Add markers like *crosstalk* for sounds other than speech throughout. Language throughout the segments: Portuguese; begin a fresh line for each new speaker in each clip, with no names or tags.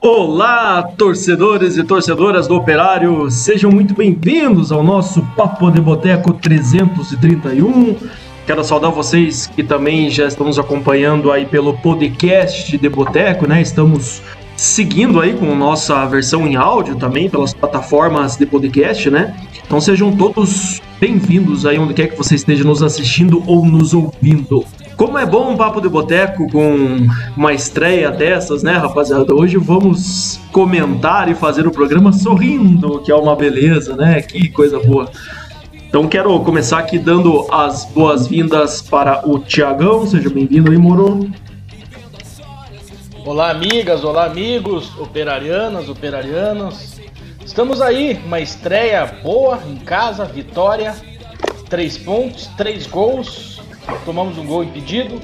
Olá, torcedores e torcedoras do Operário, sejam muito bem-vindos ao nosso Papo de Boteco 331. Quero saudar vocês que também já estão nos acompanhando aí pelo podcast de Boteco, né? Estamos seguindo aí com nossa versão em áudio também pelas plataformas de podcast, né? Então sejam todos bem-vindos aí onde quer que você esteja nos assistindo ou nos ouvindo. Como é bom um papo de boteco com uma estreia dessas, né, rapaziada? Hoje vamos comentar e fazer o programa sorrindo, que é uma beleza, né? Que coisa boa. Então quero começar aqui dando as boas-vindas para o Tiagão. Seja bem-vindo aí, Moro.
Olá, amigas, olá, amigos, operarianas, operarianos. Estamos aí, uma estreia boa em casa, vitória, três pontos, três gols, tomamos um gol impedido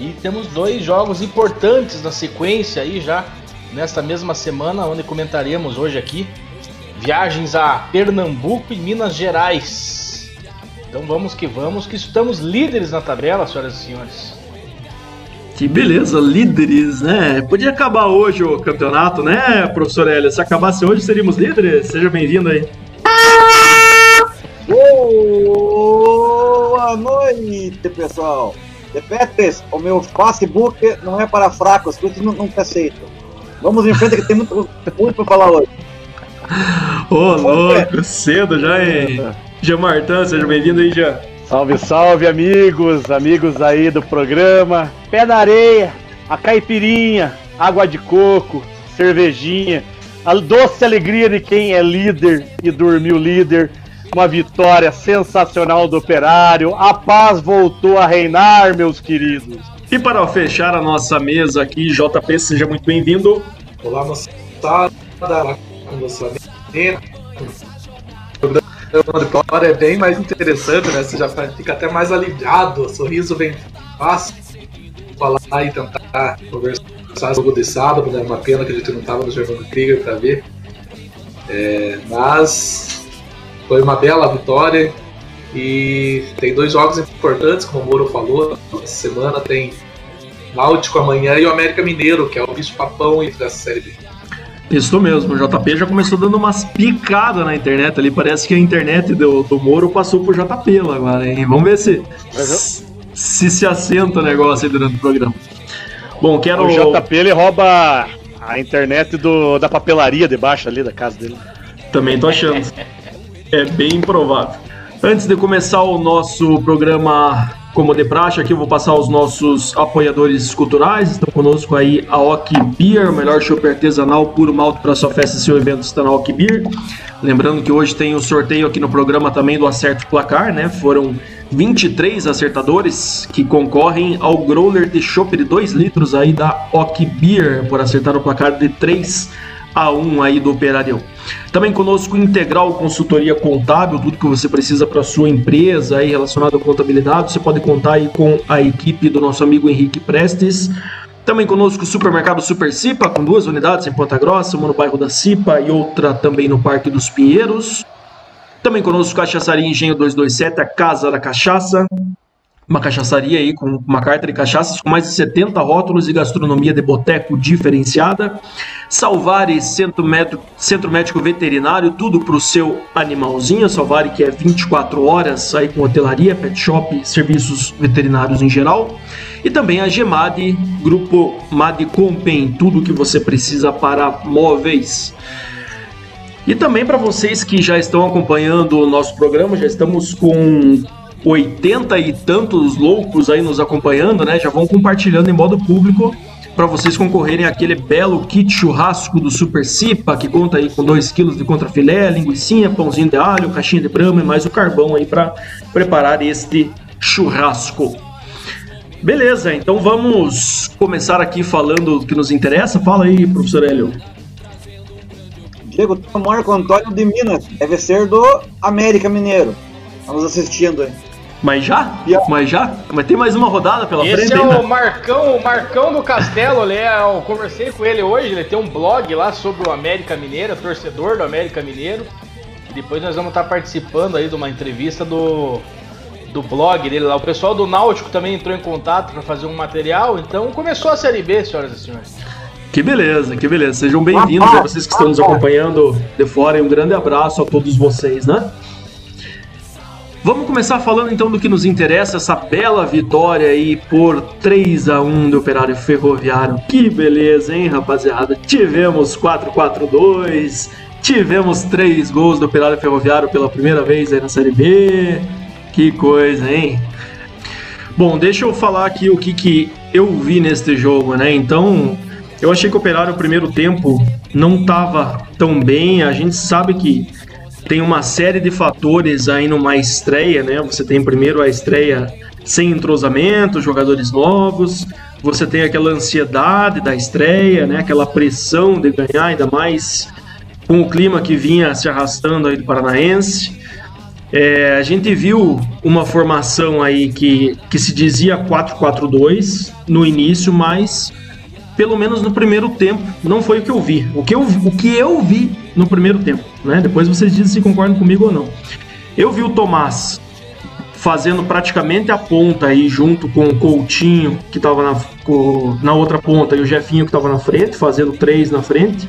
e temos dois jogos importantes na sequência aí já nesta mesma semana, onde comentaremos hoje aqui viagens a Pernambuco e Minas Gerais. Então vamos que vamos, que estamos líderes na tabela, senhoras e senhores.
Que beleza, líderes, né? Podia acabar hoje o campeonato, né, professor Hélio? Se acabasse hoje, seríamos líderes? Seja bem-vindo aí.
Boa noite, pessoal. Depetes, o meu Facebook não é para fracos, isso não, não te aceito. Vamos em frente que tem muito, muito para falar hoje.
Ô, oh, louco, cedo já, hein? Jean Martin, seja bem-vindo aí, Jean.
Salve, salve, amigos, amigos aí do programa. Pé na areia, a caipirinha, água de coco, cervejinha, a doce alegria de quem é líder e dormiu líder uma vitória sensacional do Operário. A paz voltou a reinar, meus queridos.
E para fechar a nossa mesa aqui, JP, seja muito bem-vindo.
Olá, moçada. Com você o programa de vitória é bem mais interessante, né? Você já fica até mais aliviado, o sorriso vem fácil. Falar e tentar conversar sobre o de sábado, né? Uma pena que a gente não estava no Germano Krieger para ver. É, mas foi uma bela vitória e tem dois jogos importantes, como o Moro falou. Essa semana tem Náutico amanhã e o América Mineiro, que é o bicho-papão entre a Série B.
Isso mesmo, o JP já começou dando umas picadas na internet ali. Parece que a internet do, do Moro passou por JP lá agora, hein? Vamos ver se, se se assenta o negócio aí durante o programa.
Bom, quero. O JP ele rouba a internet do, da papelaria debaixo ali da casa dele.
Também tô achando. É bem provável. Antes de começar o nosso programa como de praxe, aqui eu vou passar os nossos apoiadores culturais. Estão conosco aí a Ok Beer, melhor chopp artesanal, puro malte para sua festa e seu evento está na Ok Beer. Lembrando que hoje tem o sorteio aqui no programa também do Acerto Placar, né? Foram 23 acertadores que concorrem ao growler de chopp de 2 litros aí da Ok Beer por acertar o placar de 3 a 1 aí do Operário. Também conosco Integral Consultoria Contábil, tudo que você precisa para sua empresa aí relacionado à contabilidade, você pode contar aí com a equipe do nosso amigo Henrique Prestes. Também conosco o Supermercado Super Cipa, com duas unidades em Ponta Grossa, uma no bairro da Cipa e outra também no Parque dos Pinheiros. Também conosco Cachaçaria Engenho 227, a Casa da Cachaça uma cachaçaria aí com uma carta de cachaças com mais de 70 rótulos e gastronomia de boteco diferenciada. Salvare Centro Médico, Centro Médico Veterinário, tudo para o seu animalzinho. Salvare que é 24 horas aí com hotelaria, pet shop, serviços veterinários em geral. E também a Gemad, grupo Mad Compen, tudo que você precisa para móveis. E também para vocês que já estão acompanhando o nosso programa, já estamos com 80 e tantos loucos aí nos acompanhando, né? Já vão compartilhando em modo público para vocês concorrerem àquele belo kit churrasco do Super Cipa, que conta aí com 2 kg de contrafilé, linguiça, pãozinho de alho, caixinha de brama e mais o carvão aí para preparar este churrasco. Beleza, então vamos começar aqui falando do que nos interessa. Fala aí, professor Hélio.
Diego, Marco Antônio de Minas, deve ser do América Mineiro. Estamos assistindo aí.
Mas já? Mas já? Mas tem mais uma rodada pela
Esse
frente
é
ainda?
o Marcão, o Marcão do Castelo, ele é, eu conversei com ele hoje, ele tem um blog lá sobre o América Mineiro, torcedor do América Mineiro. E depois nós vamos estar participando aí de uma entrevista do, do blog dele lá. O pessoal do Náutico também entrou em contato para fazer um material, então começou a Série B, senhoras e senhores.
Que beleza, que beleza. Sejam bem-vindos a vocês que estão nos acompanhando de fora e um grande abraço a todos vocês, né? Vamos começar falando então do que nos interessa, essa bela vitória aí por 3 a 1 do Operário Ferroviário. Que beleza, hein, rapaziada? Tivemos 4-4-2, tivemos três gols do Operário Ferroviário pela primeira vez aí na Série B. Que coisa, hein? Bom, deixa eu falar aqui o que, que eu vi neste jogo, né? Então, eu achei que o Operário no primeiro tempo não estava tão bem. A gente sabe que tem uma série de fatores aí numa estreia, né? Você tem primeiro a estreia sem entrosamento, jogadores novos, você tem aquela ansiedade da estreia, né? Aquela pressão de ganhar, ainda mais com o clima que vinha se arrastando aí do Paranaense. É, a gente viu uma formação aí que, que se dizia 4-4-2 no início, mas pelo menos no primeiro tempo, não foi o que eu vi. O que eu, o que eu vi no primeiro tempo, né? Depois vocês dizem se concordam comigo ou não. Eu vi o Tomás fazendo praticamente a ponta aí junto com o Coutinho, que estava na, na outra ponta, e o Jefinho que estava na frente, fazendo três na frente.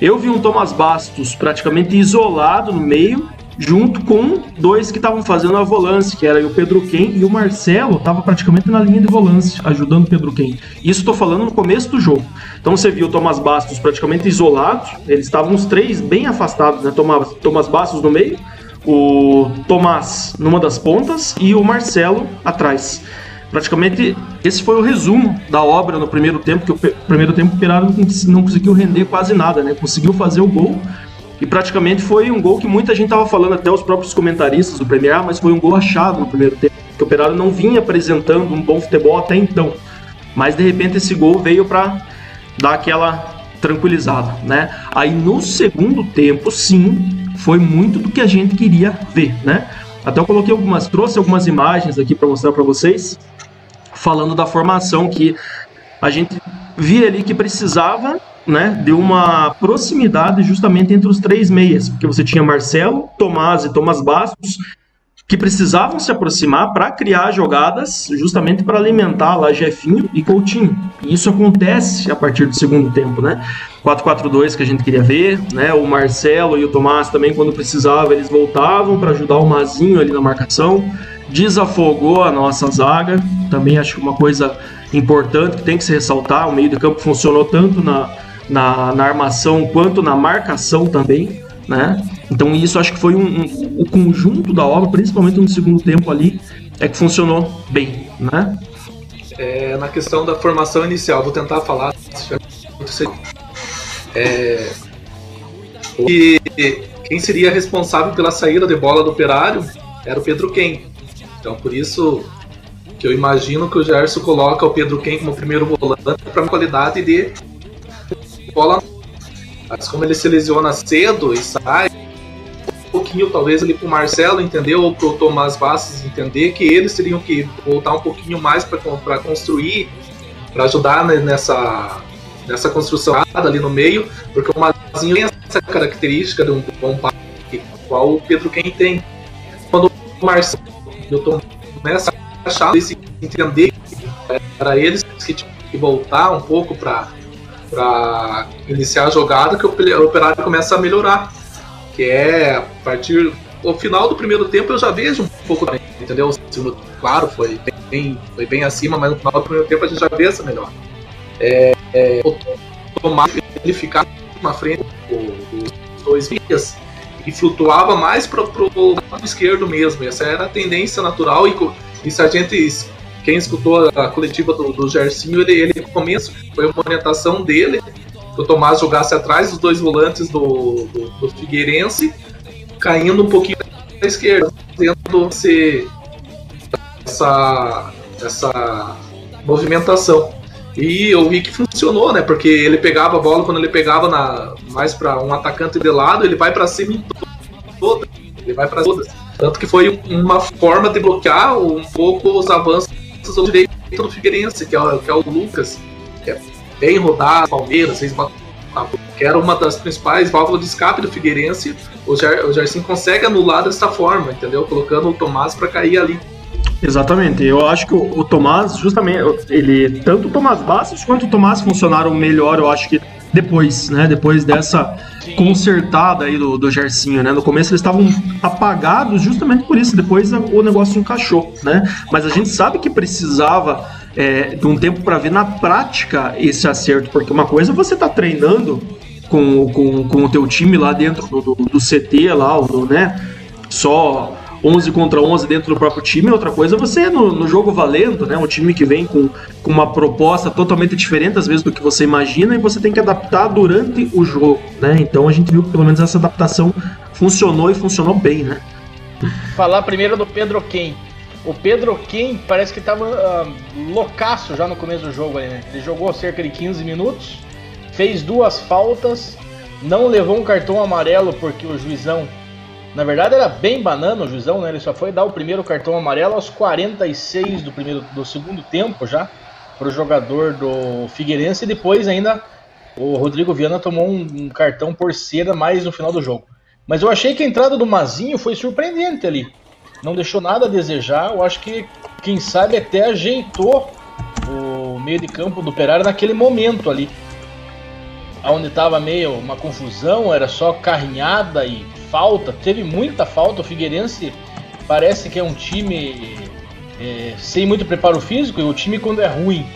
Eu vi um Tomás Bastos praticamente isolado no meio, junto com dois que estavam fazendo a volância, que era o Pedro Quem e o Marcelo, estava praticamente na linha de volância, ajudando o Pedro Quem. Isso estou falando no começo do jogo. Então você viu o Tomás Bastos praticamente isolado, eles estavam os três bem afastados, né? Tomás, Tomás Bastos no meio, o Tomás numa das pontas e o Marcelo atrás. Praticamente esse foi o resumo da obra no primeiro tempo, que o primeiro tempo o Operário não conseguiu render quase nada, né? Conseguiu fazer o gol, e praticamente foi um gol que muita gente estava falando, até os próprios comentaristas do Premier, mas foi um gol achado no primeiro tempo. Que o Operário não vinha apresentando um bom futebol até então. Mas de repente esse gol veio para dar aquela tranquilizada, né? Aí no segundo tempo, sim, foi muito do que a gente queria ver, né? Até eu coloquei algumas, trouxe algumas imagens aqui para mostrar para vocês, falando da formação que a gente via ali que precisava né, de uma proximidade justamente entre os três meias, porque você tinha Marcelo, Tomás e Tomás Bastos, que precisavam se aproximar para criar jogadas, justamente para alimentar lá Jefinho e Coutinho. E isso acontece a partir do segundo tempo, né? 4-4-2 que a gente queria ver, né? O Marcelo e o Tomás também, quando precisava, eles voltavam para ajudar o Mazinho ali na marcação. Desafogou a nossa zaga, também acho que uma coisa importante que tem que se ressaltar. O meio de campo funcionou tanto na, na, na armação quanto na marcação também, né? Então isso acho que foi um, um, o conjunto da obra, principalmente no segundo tempo ali, é que funcionou bem, né?
É, na questão da formação inicial, vou tentar falar. É, que quem seria responsável pela saída de bola do Operário era o Pedro Ken. Então por isso que eu imagino que o Gerson coloca o Pedro Ken como primeiro volante para qualidade de bola. Mas como ele se lesiona cedo e sai, um pouquinho talvez ali pro Marcelo entender ou pro Tomás Bastos entender que eles teriam que voltar um pouquinho mais para construir, para ajudar né, nessa, nessa construção ali no meio, porque o Mazinho tem essa característica de um bom passe, qual o Pedro quem tem. Quando o Marcelo e o Tomás começam a achar, entender que era eles que tinham que voltar um pouco para para iniciar a jogada que o operário começa a melhorar. Que é a partir. O final do primeiro tempo eu já vejo um pouco entendeu? O segundo, claro, foi bem, foi bem acima, mas no final do primeiro tempo a gente já vê essa melhor. É, é, o Tomás ele ficava na frente dos dois dias e flutuava mais para o lado esquerdo mesmo. Essa era a tendência natural e, e se a gente quem escutou a coletiva do, do Gersinho, ele, ele no começo foi uma orientação dele, que o Tomás jogasse atrás dos dois volantes do, do, do Figueirense, caindo um pouquinho à esquerda, tendo esse, essa, essa movimentação. E eu vi que funcionou, né? Porque ele pegava a bola, quando ele pegava na, mais para um atacante de lado, ele vai para cima em todas. Ele vai para todas. Tanto que foi uma forma de bloquear um pouco os avanços do direito do Figueirense, que é, o, que é o Lucas, que é bem rodado, Palmeiras, fez que era uma das principais válvulas de escape do Figueirense. O, Jar, o consegue anular dessa forma, entendeu? Colocando o Tomás para cair ali.
Exatamente. Eu acho que o, o, Tomás, justamente, ele tanto o Tomás Bastos quanto o Tomás funcionaram melhor, eu acho que depois, né? Depois dessa consertada aí do, do Gersinho, né? No começo eles estavam apagados justamente por isso, depois o negócio encaixou, né? Mas a gente sabe que precisava é, de um tempo para ver na prática esse acerto, porque uma coisa é você tá treinando com, com, com o teu time lá dentro do, do, do CT lá, do, né? Só 11 contra 11 dentro do próprio time, outra coisa você no, no, jogo valendo, né? Um time que vem com, com uma proposta totalmente diferente, às vezes, do que você imagina, e você tem que adaptar durante o jogo, né? Então a gente viu que pelo menos essa adaptação funcionou e funcionou bem, né?
Falar primeiro do Pedro Ken. O Pedro Ken parece que estava uh, loucaço já no começo do jogo né? Ele jogou cerca de 15 minutos, fez duas faltas, não levou um cartão amarelo porque o juizão na verdade era bem banana o juizão, né? Ele só foi dar o primeiro cartão amarelo aos 46 do primeiro do segundo tempo já para o jogador do Figueirense e depois ainda o Rodrigo Viana tomou um, um, cartão por cera mais no final do jogo. Mas eu achei que a entrada do Mazinho foi surpreendente ali. Não deixou nada a desejar. Eu acho que quem sabe até ajeitou o meio de campo do Operário naquele momento ali. Onde estava meio uma confusão, era só carrinhada e falta, teve muita falta. O Figueirense parece que é um time é, sem muito preparo físico, e o time quando é ruim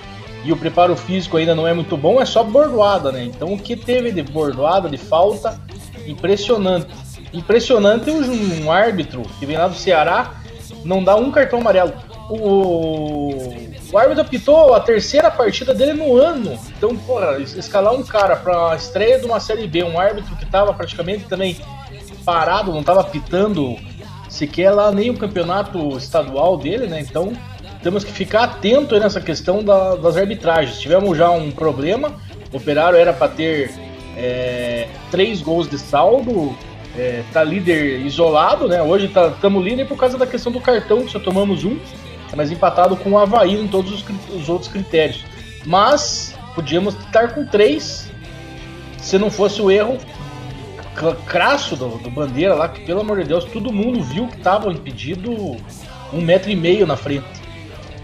e o preparo físico ainda não é muito bom, é só bordoada, né? Então o que teve de bordoada, de falta, impressionante. Impressionante um, um árbitro que vem lá do Ceará não dá um cartão amarelo. O, o árbitro apitou a terceira partida dele no ano. Então, porra, escalar um cara para a estreia de uma Série B, um árbitro que estava praticamente também parado, não estava pitando sequer lá nem o campeonato estadual dele, né? Então temos que ficar atento nessa questão da, das arbitragens. Tivemos já um problema, o Operário era para ter é, três gols de saldo, é, tá líder isolado, né? Hoje estamos tá, líder por causa da questão do cartão, que só tomamos um, mas empatado com o Havaí em todos os, os outros critérios. Mas podíamos estar com três se não fosse o erro crasso do, do, Bandeira lá, que pelo amor de Deus, todo mundo viu que estava impedido um metro e meio na frente.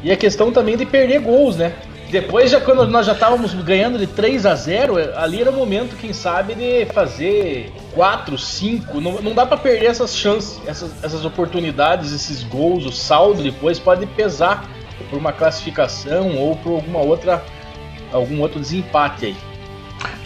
E a questão também de perder gols, né? Depois, já quando nós já estávamos ganhando de 3 a 0 ali era o momento, quem sabe, de fazer 4, 5. Não, não dá para perder essas chances, essas, essas oportunidades, esses gols, o saldo depois pode pesar por uma classificação ou por alguma outra algum outro desempate aí.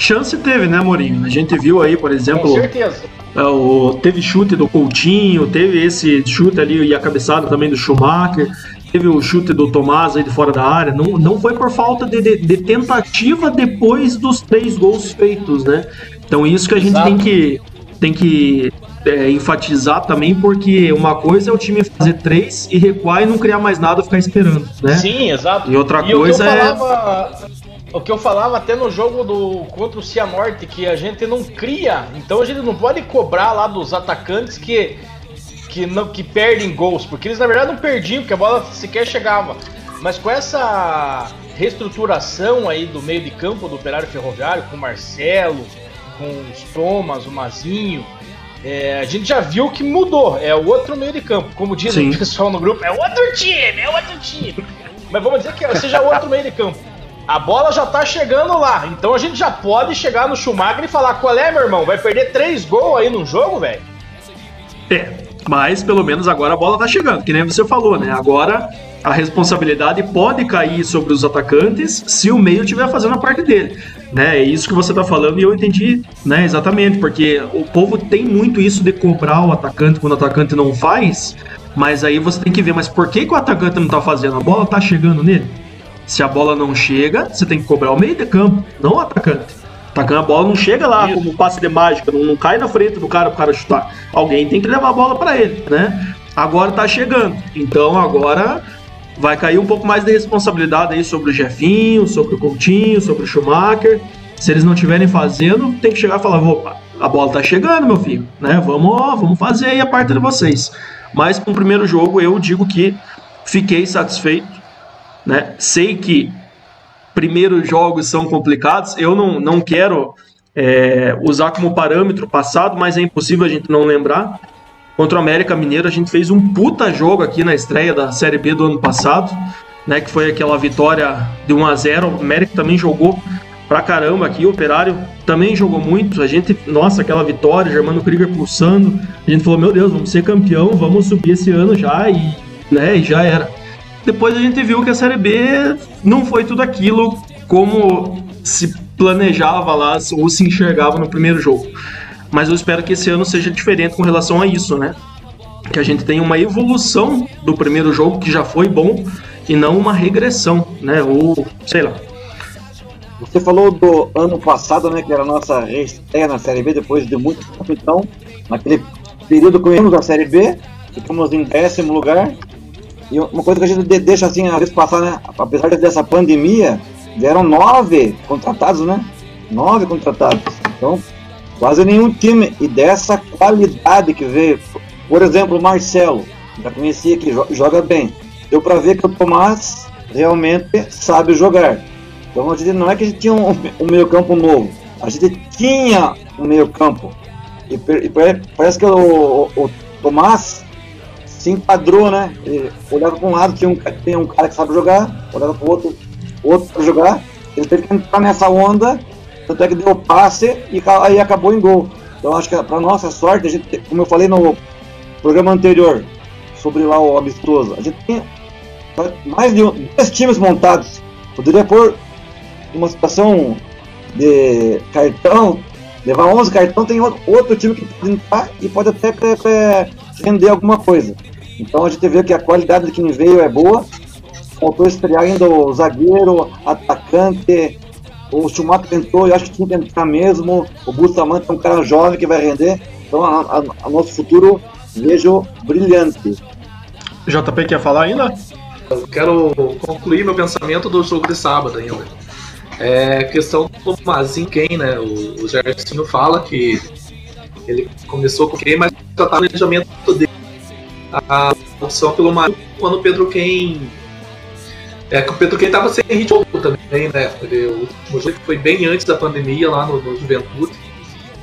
Chance teve, né, Mourinho? A gente viu aí, por exemplo.
Com certeza.
É, o, teve chute do Coutinho, teve esse chute ali e a cabeçada também do Schumacher, teve o chute do Tomás aí de fora da área. Não, não foi por falta de, de, de tentativa depois dos três gols feitos, né? Então isso que a gente Exato. tem que, tem que é, enfatizar também, porque uma coisa é o time fazer três e recuar e não criar mais nada, ficar esperando, né?
Sim, exato.
E outra e coisa é.
Falava o que eu falava até no jogo do contra o Cianorte, que a gente não cria, então a gente não pode cobrar lá dos atacantes que que não que perdem gols, porque eles na verdade não perdiam, porque a bola sequer chegava. Mas com essa reestruturação aí do meio de campo do Operário Ferroviário, com o Marcelo, com os Thomas, o Mazinho, é, a gente já viu que mudou. É o outro meio de campo. Como diz Sim. o pessoal no grupo, é outro time, é outro time. Mas vamos dizer que seja outro meio de campo. A bola já tá chegando lá. Então a gente já pode chegar no Schumacher e falar: qual é, meu irmão? Vai perder três gols aí no jogo, velho?
É, mas pelo menos agora a bola tá chegando, que nem você falou, né? Agora a responsabilidade pode cair sobre os atacantes se o meio estiver fazendo a parte dele. Né? É isso que você tá falando e eu entendi né, exatamente, porque o povo tem muito isso de cobrar o atacante quando o atacante não faz, mas aí você tem que ver, mas por que, que o atacante não tá fazendo? A bola tá chegando nele? Se a bola não chega, você tem que cobrar o meio de campo, não o atacante. Atacando a bola não chega lá Isso. como passe de mágica, não, não cai na frente do cara pro cara chutar. Alguém tem que levar a bola para ele, né? Agora tá chegando. Então agora vai cair um pouco mais de responsabilidade aí sobre o Jefinho, sobre o Coutinho, sobre o Schumacher. Se eles não estiverem fazendo, tem que chegar e falar: opa, a bola tá chegando, meu filho, né? Vamos, vamos fazer aí a parte de vocês. Mas com o primeiro jogo eu digo que fiquei satisfeito. Né? Sei que primeiros jogos são complicados, eu não, não quero é, usar como parâmetro passado, mas é impossível a gente não lembrar. Contra o América Mineiro, a gente fez um puta jogo aqui na estreia da Série B do ano passado, né, que foi aquela vitória de 1 a 0 O América também jogou pra caramba aqui, o Operário também jogou muito. A gente, nossa, aquela vitória, Germano Krieger pulsando. A gente falou: Meu Deus, vamos ser campeão, vamos subir esse ano já, e, né, e já era. Depois a gente viu que a Série B não foi tudo aquilo como se planejava lá ou se enxergava no primeiro jogo. Mas eu espero que esse ano seja diferente com relação a isso, né? Que a gente tenha uma evolução do primeiro jogo, que já foi bom, e não uma regressão, né? Ou, sei lá.
Você falou do ano passado, né? Que era a nossa estreia na Série B, depois de muito tempo, então, naquele período que ganhamos a Série B, ficamos em décimo lugar. E uma coisa que a gente deixa assim, às vezes passar, né? Apesar dessa pandemia, vieram nove contratados, né? Nove contratados. Então, quase nenhum time. E dessa qualidade que veio. Por exemplo, o Marcelo, já conhecia que joga bem. Deu para ver que o Tomás realmente sabe jogar. Então a gente não é que a gente tinha um, um meio campo novo. A gente tinha um meio campo. E, e parece que o, o, o, Tomás se enquadrou, né? Ele olhava para um lado, tinha um, tinha um cara que sabe jogar, olhava para o outro, outro para jogar, ele teve que entrar nessa onda, tanto é que deu passe e aí acabou em gol. Então acho que para nossa sorte, a gente, como eu falei no programa anterior, sobre lá o amistoso, a gente tem mais de dois times montados. Poderia pôr uma situação de cartão, levar 11 cartão, tem outro time que pode entrar e pode até render alguma coisa. Então a gente vê que a qualidade de quem veio é boa, faltou estrear ainda o zagueiro, atacante. O Schumacher tentou, eu acho que tinha que entrar mesmo. O Bustamante é um cara jovem que vai render. Então, a, a, a nosso futuro vejo brilhante.
JP quer falar ainda?
Eu quero concluir meu pensamento do jogo de sábado ainda. É questão do Mazin quem, né? O, o fala que ele começou com quem, mas já tá planejamento dele. A opção pelo Marinho quando o Pedro Quem é que o Pedro Quem tava sem ritmo também, né? Ele, o último jogo foi bem antes da pandemia lá no, no, Juventude.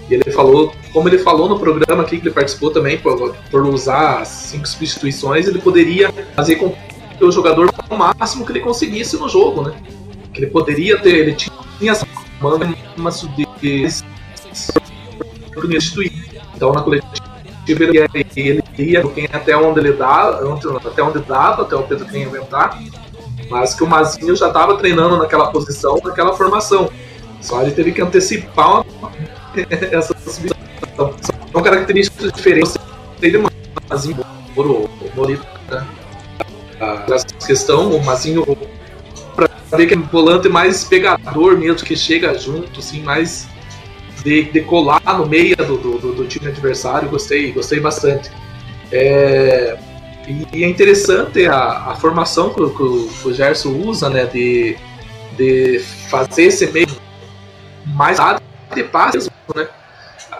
E ele falou, como ele falou no programa aqui que ele participou também, por, por usar cinco substituições, ele poderia fazer com que o jogador o máximo que ele conseguisse no jogo, né? Ele poderia ter, ele tinha essa manga de substituir. Então na coletiva ele, ele ia até onde ele dá, até onde dava, até o Pedro Quem inventar mas que o Mazinho já estava treinando naquela posição, naquela formação. Só ele teve que antecipar *laughs* essa substituição. São características diferentes dele, Mazinho, o Morita. Né? Essa questão, o Mazinho, para ver que é um volante mais pegador mesmo, que chega junto, assim, mais de, de colar no meio do, do, do time adversário, gostei, gostei bastante. É, e, é interessante a, a formação que, que, o Gerson usa, né? De, de fazer esse meio mais de passe, né?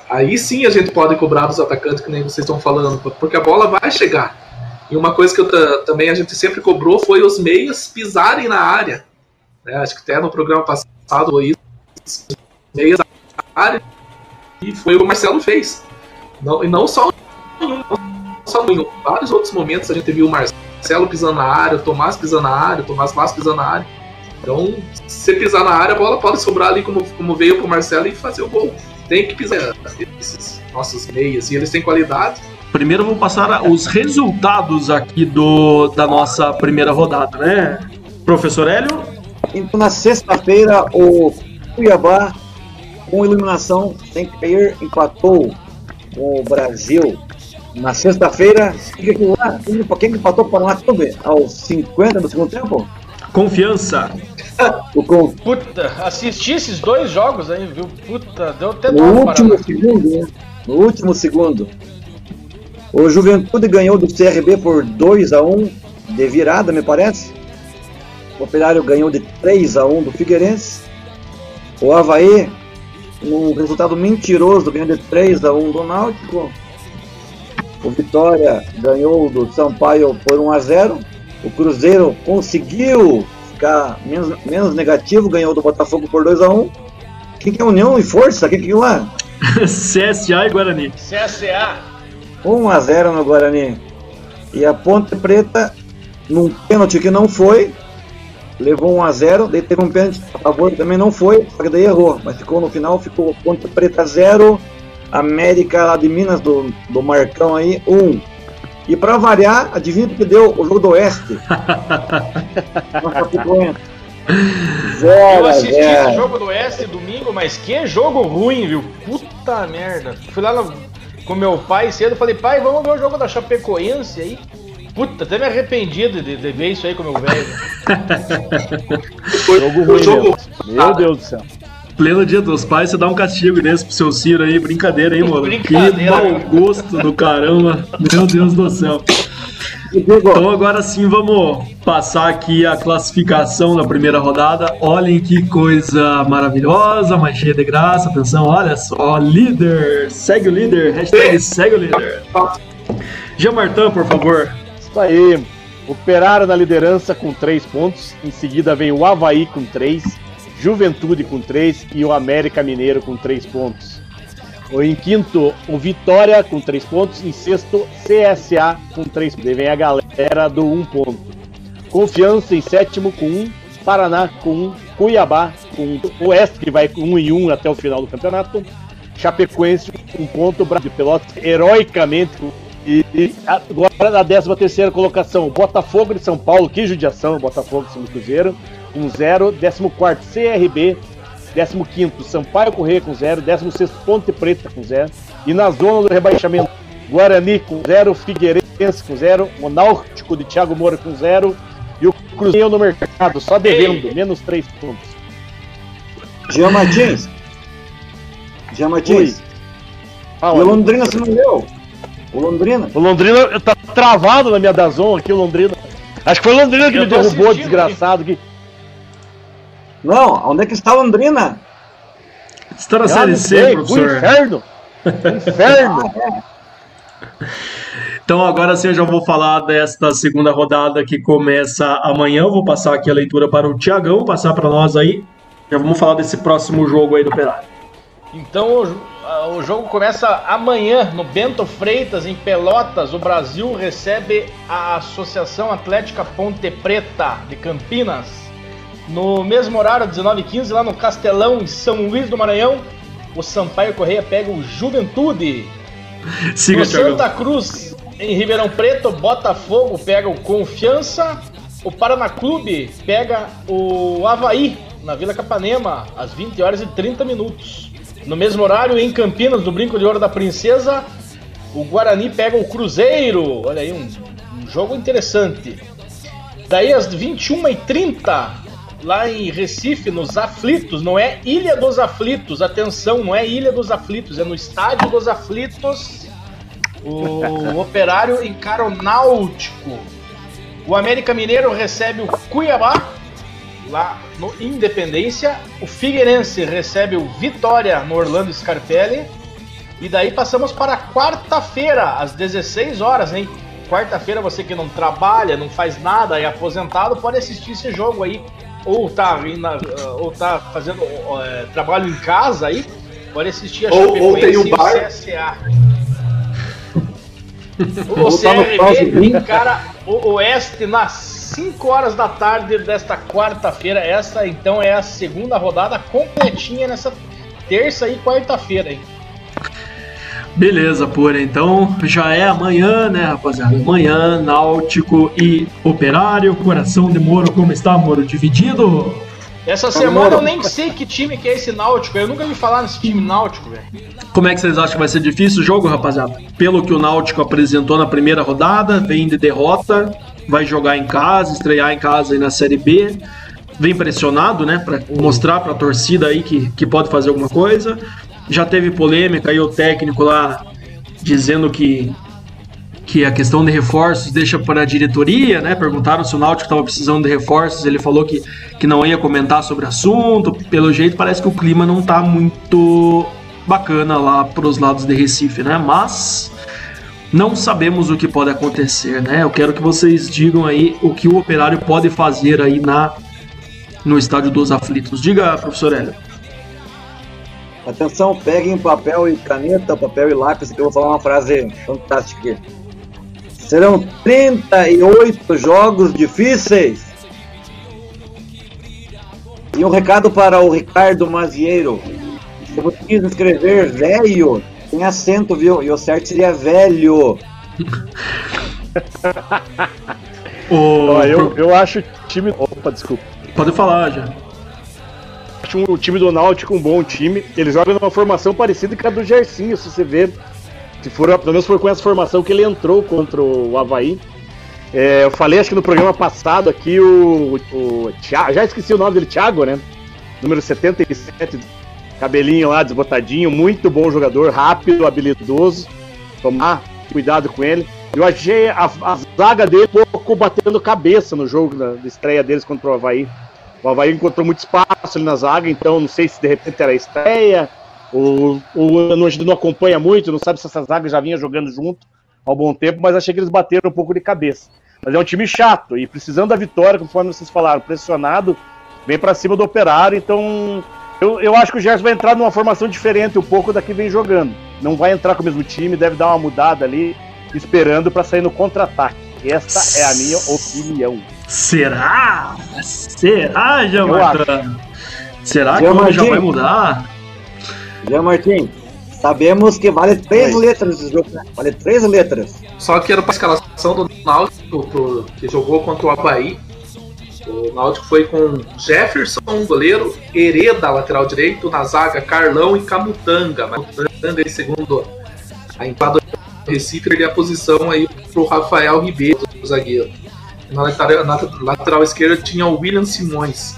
Aí sim a gente pode cobrar dos atacantes, que nem vocês estão falando, porque a bola vai chegar. E uma coisa que eu, também a gente sempre cobrou foi os meias pisarem na área. Né? Acho que até no programa passado isso, os meias na área, e foi o que o Marcelo fez. Não, e não só só em vários outros momentos a gente viu o Marcelo pisando na área, o Tomás pisando na área, o Tomás Vaz pisando na área. Então, se pisar na área, a bola pode sobrar ali como, como veio pro Marcelo e fazer o gol. Tem que pisar esses nossos meias, e eles têm qualidade.
Primeiro vou passar os resultados aqui do, da nossa primeira rodada, né? Professor Hélio?
Então, na sexta-feira, o Cuiabá, com iluminação sem cair, empatou com o Brasil na sexta-feira, quem empatou para o clube aos 50 do segundo tempo?
Confiança. *laughs*
O com... Puta, assisti esses dois jogos aí, viu? Puta, deu até
No último segundo, né? No último segundo. O Juventude ganhou do CRB por 2 a 1 de virada, me parece. O Operário ganhou de 3 a 1 do Figueirense. O Havaí, um resultado mentiroso, ganhou de 3 a 1 do Náutico. O Vitória ganhou do Sampaio por 1 a 0. O Cruzeiro conseguiu ficar menos, menos negativo, ganhou do Botafogo por 2 a 1. O que, é União e Força? O que, que é lá? *laughs*
CSA e Guarani.
CSA.
1 a 0 no Guarani. E a Ponte Preta, num pênalti que não foi, levou 1 a 0 daí teve um pênalti a favor também não foi, só que daí errou, mas ficou no final, ficou Ponte Preta 0, América lá de Minas do, do Marcão aí, 1. E pra variar, adivinha o que deu o jogo do Oeste? Em
Eu
0 a
assisti esse
0.
jogo do Oeste domingo, mas que jogo ruim, viu? Puta merda. Fui lá no- com meu pai cedo, falei, pai, vamos ver o jogo da Chapecoense aí. Puta, até me arrependi de, de ver isso aí com meu velho.
Foi
Jogo ruim
jogo.
Meu Deus do céu.
Pleno dia dos pais, você dá um castigo desse pro seu Ciro aí. Brincadeira aí, mano.
Brincadeira,
que mau gosto do caramba. Meu Deus do céu. Então agora sim vamos passar aqui a classificação da primeira rodada. Olhem que coisa maravilhosa, mas cheia de graça. Atenção, olha só, líder, segue o líder, hashtag segue o líder. Jean Martin, por favor.
Isso aí. Operário na liderança com 3 pontos. Em seguida vem o Havaí com 3, Juventude com 3 e o América Mineiro com 3 pontos. Em quinto, o Vitória com 3 pontos. Em sexto, CSA com 3 pontos. Daí vem a galera do 1 ponto. Confiança em sétimo com 1. Paraná com 1. Cuiabá com 1. Oeste que vai com 1 e 1 até o final do campeonato. Chapecoense com 1 ponto. Brasil de Pelotas heroicamente e, e agora na 13 terceira colocação, Botafogo de São Paulo, que judiação, Botafogo de São Cruzeiro, com 0, 14 CRB, 15 Sampaio Correia com 0, 16 Ponte Preta com 0, e na zona do rebaixamento, Guarani com 0, Figueirense com 0, o Náutico de Thiago Moura com 0, e o Cruzeiro no mercado, só devendo, menos 3 pontos.
Jean Martins. Jean Martins.
Ah,
E o Londrina se não deu? O Londrina?
o Londrina tá travado na minha Dazon aqui, o Londrina. Acho que foi o Londrina que
Eu
me derrubou, desgraçado. Que...
Não, onde é que está a Londrina?
Você tá na
Ah,
série C,
sei,
professor.
inferno! Inferno! *laughs*
Então agora sim eu já vou falar desta segunda rodada que começa amanhã. Eu vou passar aqui a leitura para o Tiagão, passar para nós aí. Já vamos falar desse próximo jogo aí do Operário.
Então o, ah, o jogo começa amanhã no Bento Freitas, em Pelotas. O Brasil recebe a Associação Atlética Ponte Preta de Campinas. No mesmo horário, 19h15, lá no Castelão, em São Luís do Maranhão, o Sampaio Correia pega o Juventude.
Siga,
No. Santa Cruz, em Ribeirão Preto, Botafogo pega o Confiança. O Paraná Clube pega o Havaí, na Vila Capanema, às 20 horas e 30 minutos. No mesmo horário, em Campinas, no Brinco de Ouro da Princesa, o Guarani pega o Cruzeiro. Olha aí, um, um jogo interessante. Daí às 21h30, lá em Recife, nos Aflitos, não é Ilha dos Aflitos, atenção, não é Ilha dos Aflitos, é no Estádio dos Aflitos. O *laughs* Operário encara o Náutico. O América Mineiro recebe o Cuiabá, lá no Independência. O Figueirense recebe o Vitória no Orlando Scarpelli. E daí passamos para quarta-feira, às 16 horas, hein? Quarta-feira, você que não trabalha, não faz nada, é aposentado, pode assistir esse jogo aí. Ou tá, indo na- ou tá fazendo é, trabalho em casa aí, pode assistir a
Ou- ou tem um
o
bar.
CSA. *laughs* O CRB encara o Oeste nas 5 horas da tarde desta quarta-feira. Essa então é a segunda rodada completinha nessa terça e quarta-feira, hein?
Beleza, pura. Então já é amanhã, né, rapaziada? Amanhã, Náutico e Operário. Coração de Moro, como está, Moro? Dividido?
Essa semana eu nem sei que time que é esse Náutico. Eu nunca ouvi falar nesse time Náutico, velho.
Como é que vocês acham que vai ser difícil o jogo, rapaziada? Pelo que o Náutico apresentou na primeira rodada, vem de derrota, vai jogar em casa, estrear em casa aí na Série B. Vem pressionado, né, Pra mostrar pra torcida aí que, que pode fazer alguma coisa. Já teve polêmica aí o técnico lá dizendo que que a questão de reforços deixa para a diretoria, né? Perguntaram se o Náutico estava precisando de reforços, ele falou que, que não ia comentar sobre o assunto. Pelo jeito, parece que o clima não tá muito bacana lá para os lados de Recife, né? Mas não sabemos o que pode acontecer, né? Eu quero que vocês digam aí o que o Operário pode fazer aí na no estádio dos aflitos. Diga, professor Hélio.
Atenção, peguem papel e caneta, papel e lápis, que eu vou falar uma frase fantástica aqui. Serão 38 jogos difíceis. E um recado para o Ricardo Mazieiro. Se você quis escrever velho, tem acento, viu? E o certo seria velho. *laughs*
Ó, eu, eu acho o time. Opa, desculpa.
Pode falar já.
Acho o time do Náutico um bom time. Eles jogam numa formação parecida com a do Gersinho, se você ver. Se for, pelo menos foi com essa formação que ele entrou contra o Havaí. É, eu falei, acho que no programa passado aqui, o, o Thiago, já esqueci o nome dele, Thiago, né? Número 77, cabelinho lá, desbotadinho, muito bom jogador, rápido, habilidoso. Tomar cuidado com ele. Eu achei a, a zaga dele um pouco batendo cabeça no jogo da, da estreia deles contra o Havaí. O Havaí encontrou muito espaço ali na zaga, então não sei se de repente era a estreia, ou, ou a gente não acompanha muito, não sabe se essa zaga já vinha jogando junto há um bom tempo, mas achei que eles bateram um pouco de cabeça. Mas é um time chato e precisando da vitória, conforme vocês falaram, pressionado, vem pra cima do operário, então eu, eu acho que o Gerson vai entrar numa formação diferente um pouco da que vem jogando. Não vai entrar com o mesmo time, deve dar uma mudada ali, esperando pra sair no contra-ataque. Essa é a minha opinião.
Será? Será, Martin? Será que
Jean
o já vai mudar?
Jean Martin, sabemos que vale três
Oi.
letras esse jogo, né? Vale três letras.
Só que era pra escalação do Náutico, pro- que jogou contra o Havaí. O Náutico foi com Jefferson, goleiro, Hereda, lateral direito, na zaga Carlão e Camutanga. Mas Camutanga, em segundo a entrada do Recife, ele é a posição aí pro Rafael Ribeiro, o zagueiro. Na lateral, na lateral esquerda tinha o William Simões.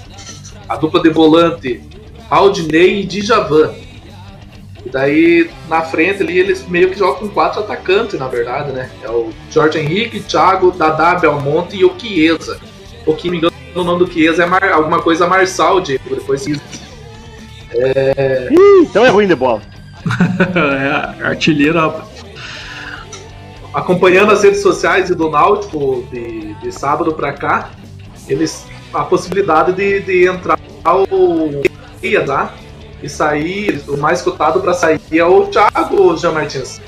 A dupla de volante, Aldinei e Djavan. E daí, na frente ali, eles meio que jogam com quatro atacantes, na verdade, né? É o Jorge Henrique, Thiago, Dadá, Belmonte e o Chiesa. O que me engano, o nome do Chiesa é Mar- alguma coisa Marçal, Diego. Depois se-
Ih, então é ruim de bola. *laughs*
é, artilheira.
Acompanhando as redes sociais e do Náutico de, de sábado pra cá, eles a possibilidade de, de entrar o Meia, tá? E sair, o mais cotado pra sair é o Thiago Jean Martins,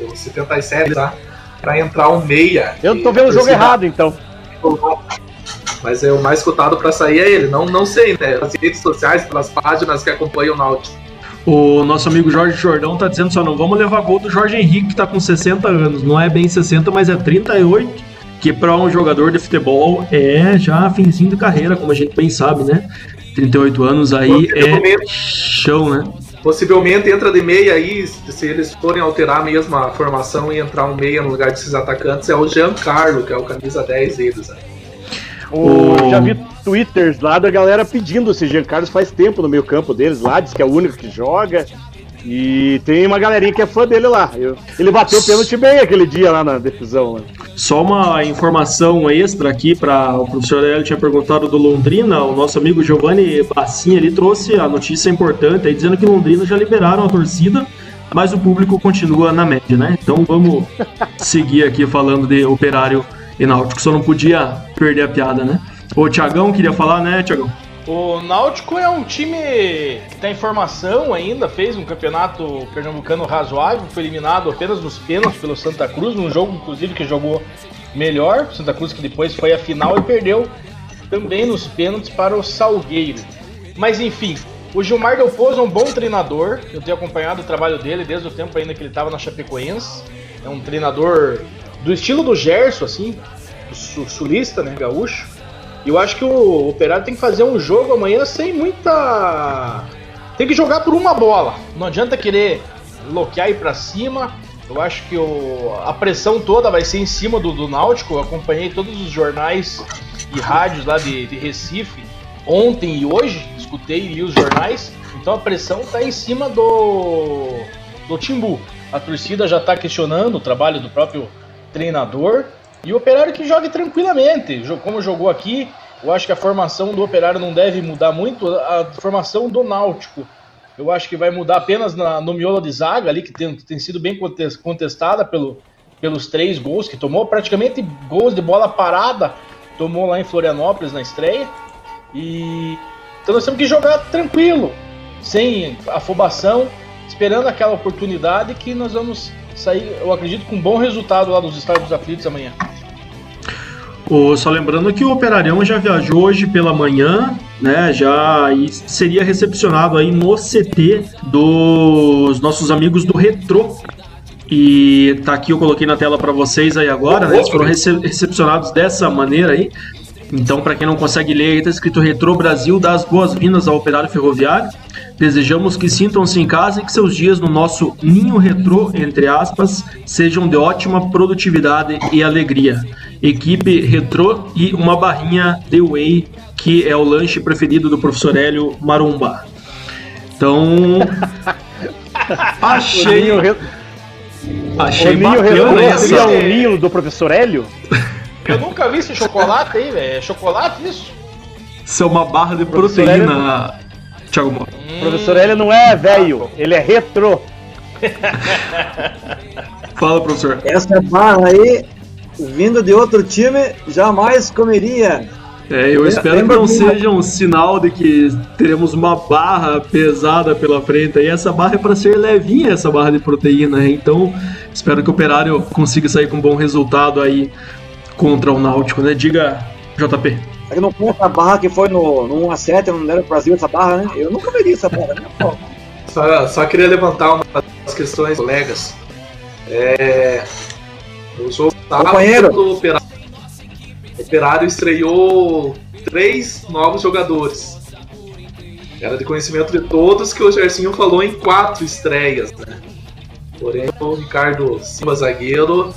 o 77, tá? Pra entrar o meia.
Eu tô vendo o jogo errado, então.
Mas é o mais cotado pra sair é ele. Não, não sei, né? As redes sociais, pelas páginas que acompanham o Náutico.
O nosso amigo Jorge Jordão tá dizendo só não vamos levar gol do Jorge Henrique, que tá com 60 anos. Não é bem 60, mas é 38. Que pra um jogador de futebol é já finzinho de carreira, como a gente bem sabe, né? 38 anos aí é chão, né?
Possivelmente entra de meia aí, se eles forem alterar mesmo a formação e entrar um meia no lugar desses atacantes, é o Giancarlo, que é o camisa 10 deles. né?
O-
O-
Já vi twitters lá da galera pedindo esse Jean Carlos faz tempo no meio campo deles lá, diz que é o único que joga. E tem uma galerinha que é fã dele lá. Ele bateu o pênalti bem aquele dia lá na decisão. Né?
Só uma informação extra aqui para o professor Hélio tinha perguntado do Londrina, o nosso amigo Giovanni Bassin ele trouxe a notícia importante aí dizendo que Londrina já liberaram a torcida, mas o público continua na média, né? Então vamos seguir aqui falando de Operário e Náutico, só não podia perder a piada, né? O Tiagão queria falar, né, Tiagão?
O Náutico é um time que está em formação ainda, fez um campeonato pernambucano razoável, foi eliminado apenas nos pênaltis pelo Santa Cruz, num jogo inclusive que jogou melhor, Santa Cruz que depois foi a final e perdeu também nos pênaltis para o Salgueiro. Mas enfim, o Gilmar Del Pozo é um bom treinador, eu tenho acompanhado o trabalho dele desde o tempo ainda que ele estava na Chapecoense. É um treinador do estilo do Gerson, assim, sul- sulista, né, gaúcho. E eu acho que o Operário tem que fazer um jogo amanhã sem muita. Tem que jogar por uma bola. Não adianta querer bloquear e ir cima. Eu acho que o... a pressão toda vai ser em cima do, do Náutico. Eu acompanhei todos os jornais e rádios lá de, de Recife ontem e hoje. Escutei e li os jornais. Então a pressão tá em cima do, do Timbu. A torcida já tá questionando o trabalho do próprio treinador. E o Operário que jogue tranquilamente, como jogou aqui. Eu acho que a formação do Operário não deve mudar muito. A formação do Náutico, eu acho que vai mudar apenas na- no miolo de zaga ali, que tem, tem sido bem contes- contestada pelo, pelos três gols, que tomou praticamente gols de bola parada, tomou lá em Florianópolis na estreia. E então nós temos que jogar tranquilo, sem afobação, esperando aquela oportunidade que nós vamos sair, eu acredito, com um bom resultado lá dos Estados Aflitos amanhã.
Oh, só lembrando que o Operarião já viajou hoje pela manhã, né? Já seria recepcionado aí no CT dos nossos amigos do Retro. E tá aqui, eu coloquei na tela para vocês aí agora, né? Eles foram rece recepcionados dessa maneira aí. Então, para quem não consegue ler, está escrito Retro Brasil dá as boas-vindas ao operário ferroviário. Desejamos que sintam-se em casa e que seus dias no nosso ninho retrô, entre aspas, sejam de ótima produtividade e alegria. Equipe retrô e uma barrinha The Way, que é o lanche preferido do professor Hélio Marumba. Então, *laughs* achei.
Achei o ninho bacana essa. Seria o ninho do professor Hélio?
Eu nunca vi esse chocolate aí, velho. É chocolate isso?
Isso é uma barra de proteína, Thiago Moro.
Hum. Professor Hélio não é velho, ele é retrô. *laughs*
Fala, professor.
Essa barra aí, vindo de outro time, jamais comeria.
É, eu espero que não seja um sinal de que teremos uma barra pesada pela frente. E essa barra é para ser levinha, essa barra de proteína. Então, espero que o operário consiga sair com um bom resultado aí contra o Náutico, né? Diga, JP.
É que não foi essa barra que foi no, no 1x7, não deram Brasil essa barra, né? Eu nunca veria essa barra, né?
Só, só queria levantar umas questões, colegas. É, o jogo
Companheiro.
do Operário. O Operário estreou três novos jogadores. Era de conhecimento de todos que o Gersinho falou em quatro estreias, né? Porém, o Ricardo Silva, zagueiro,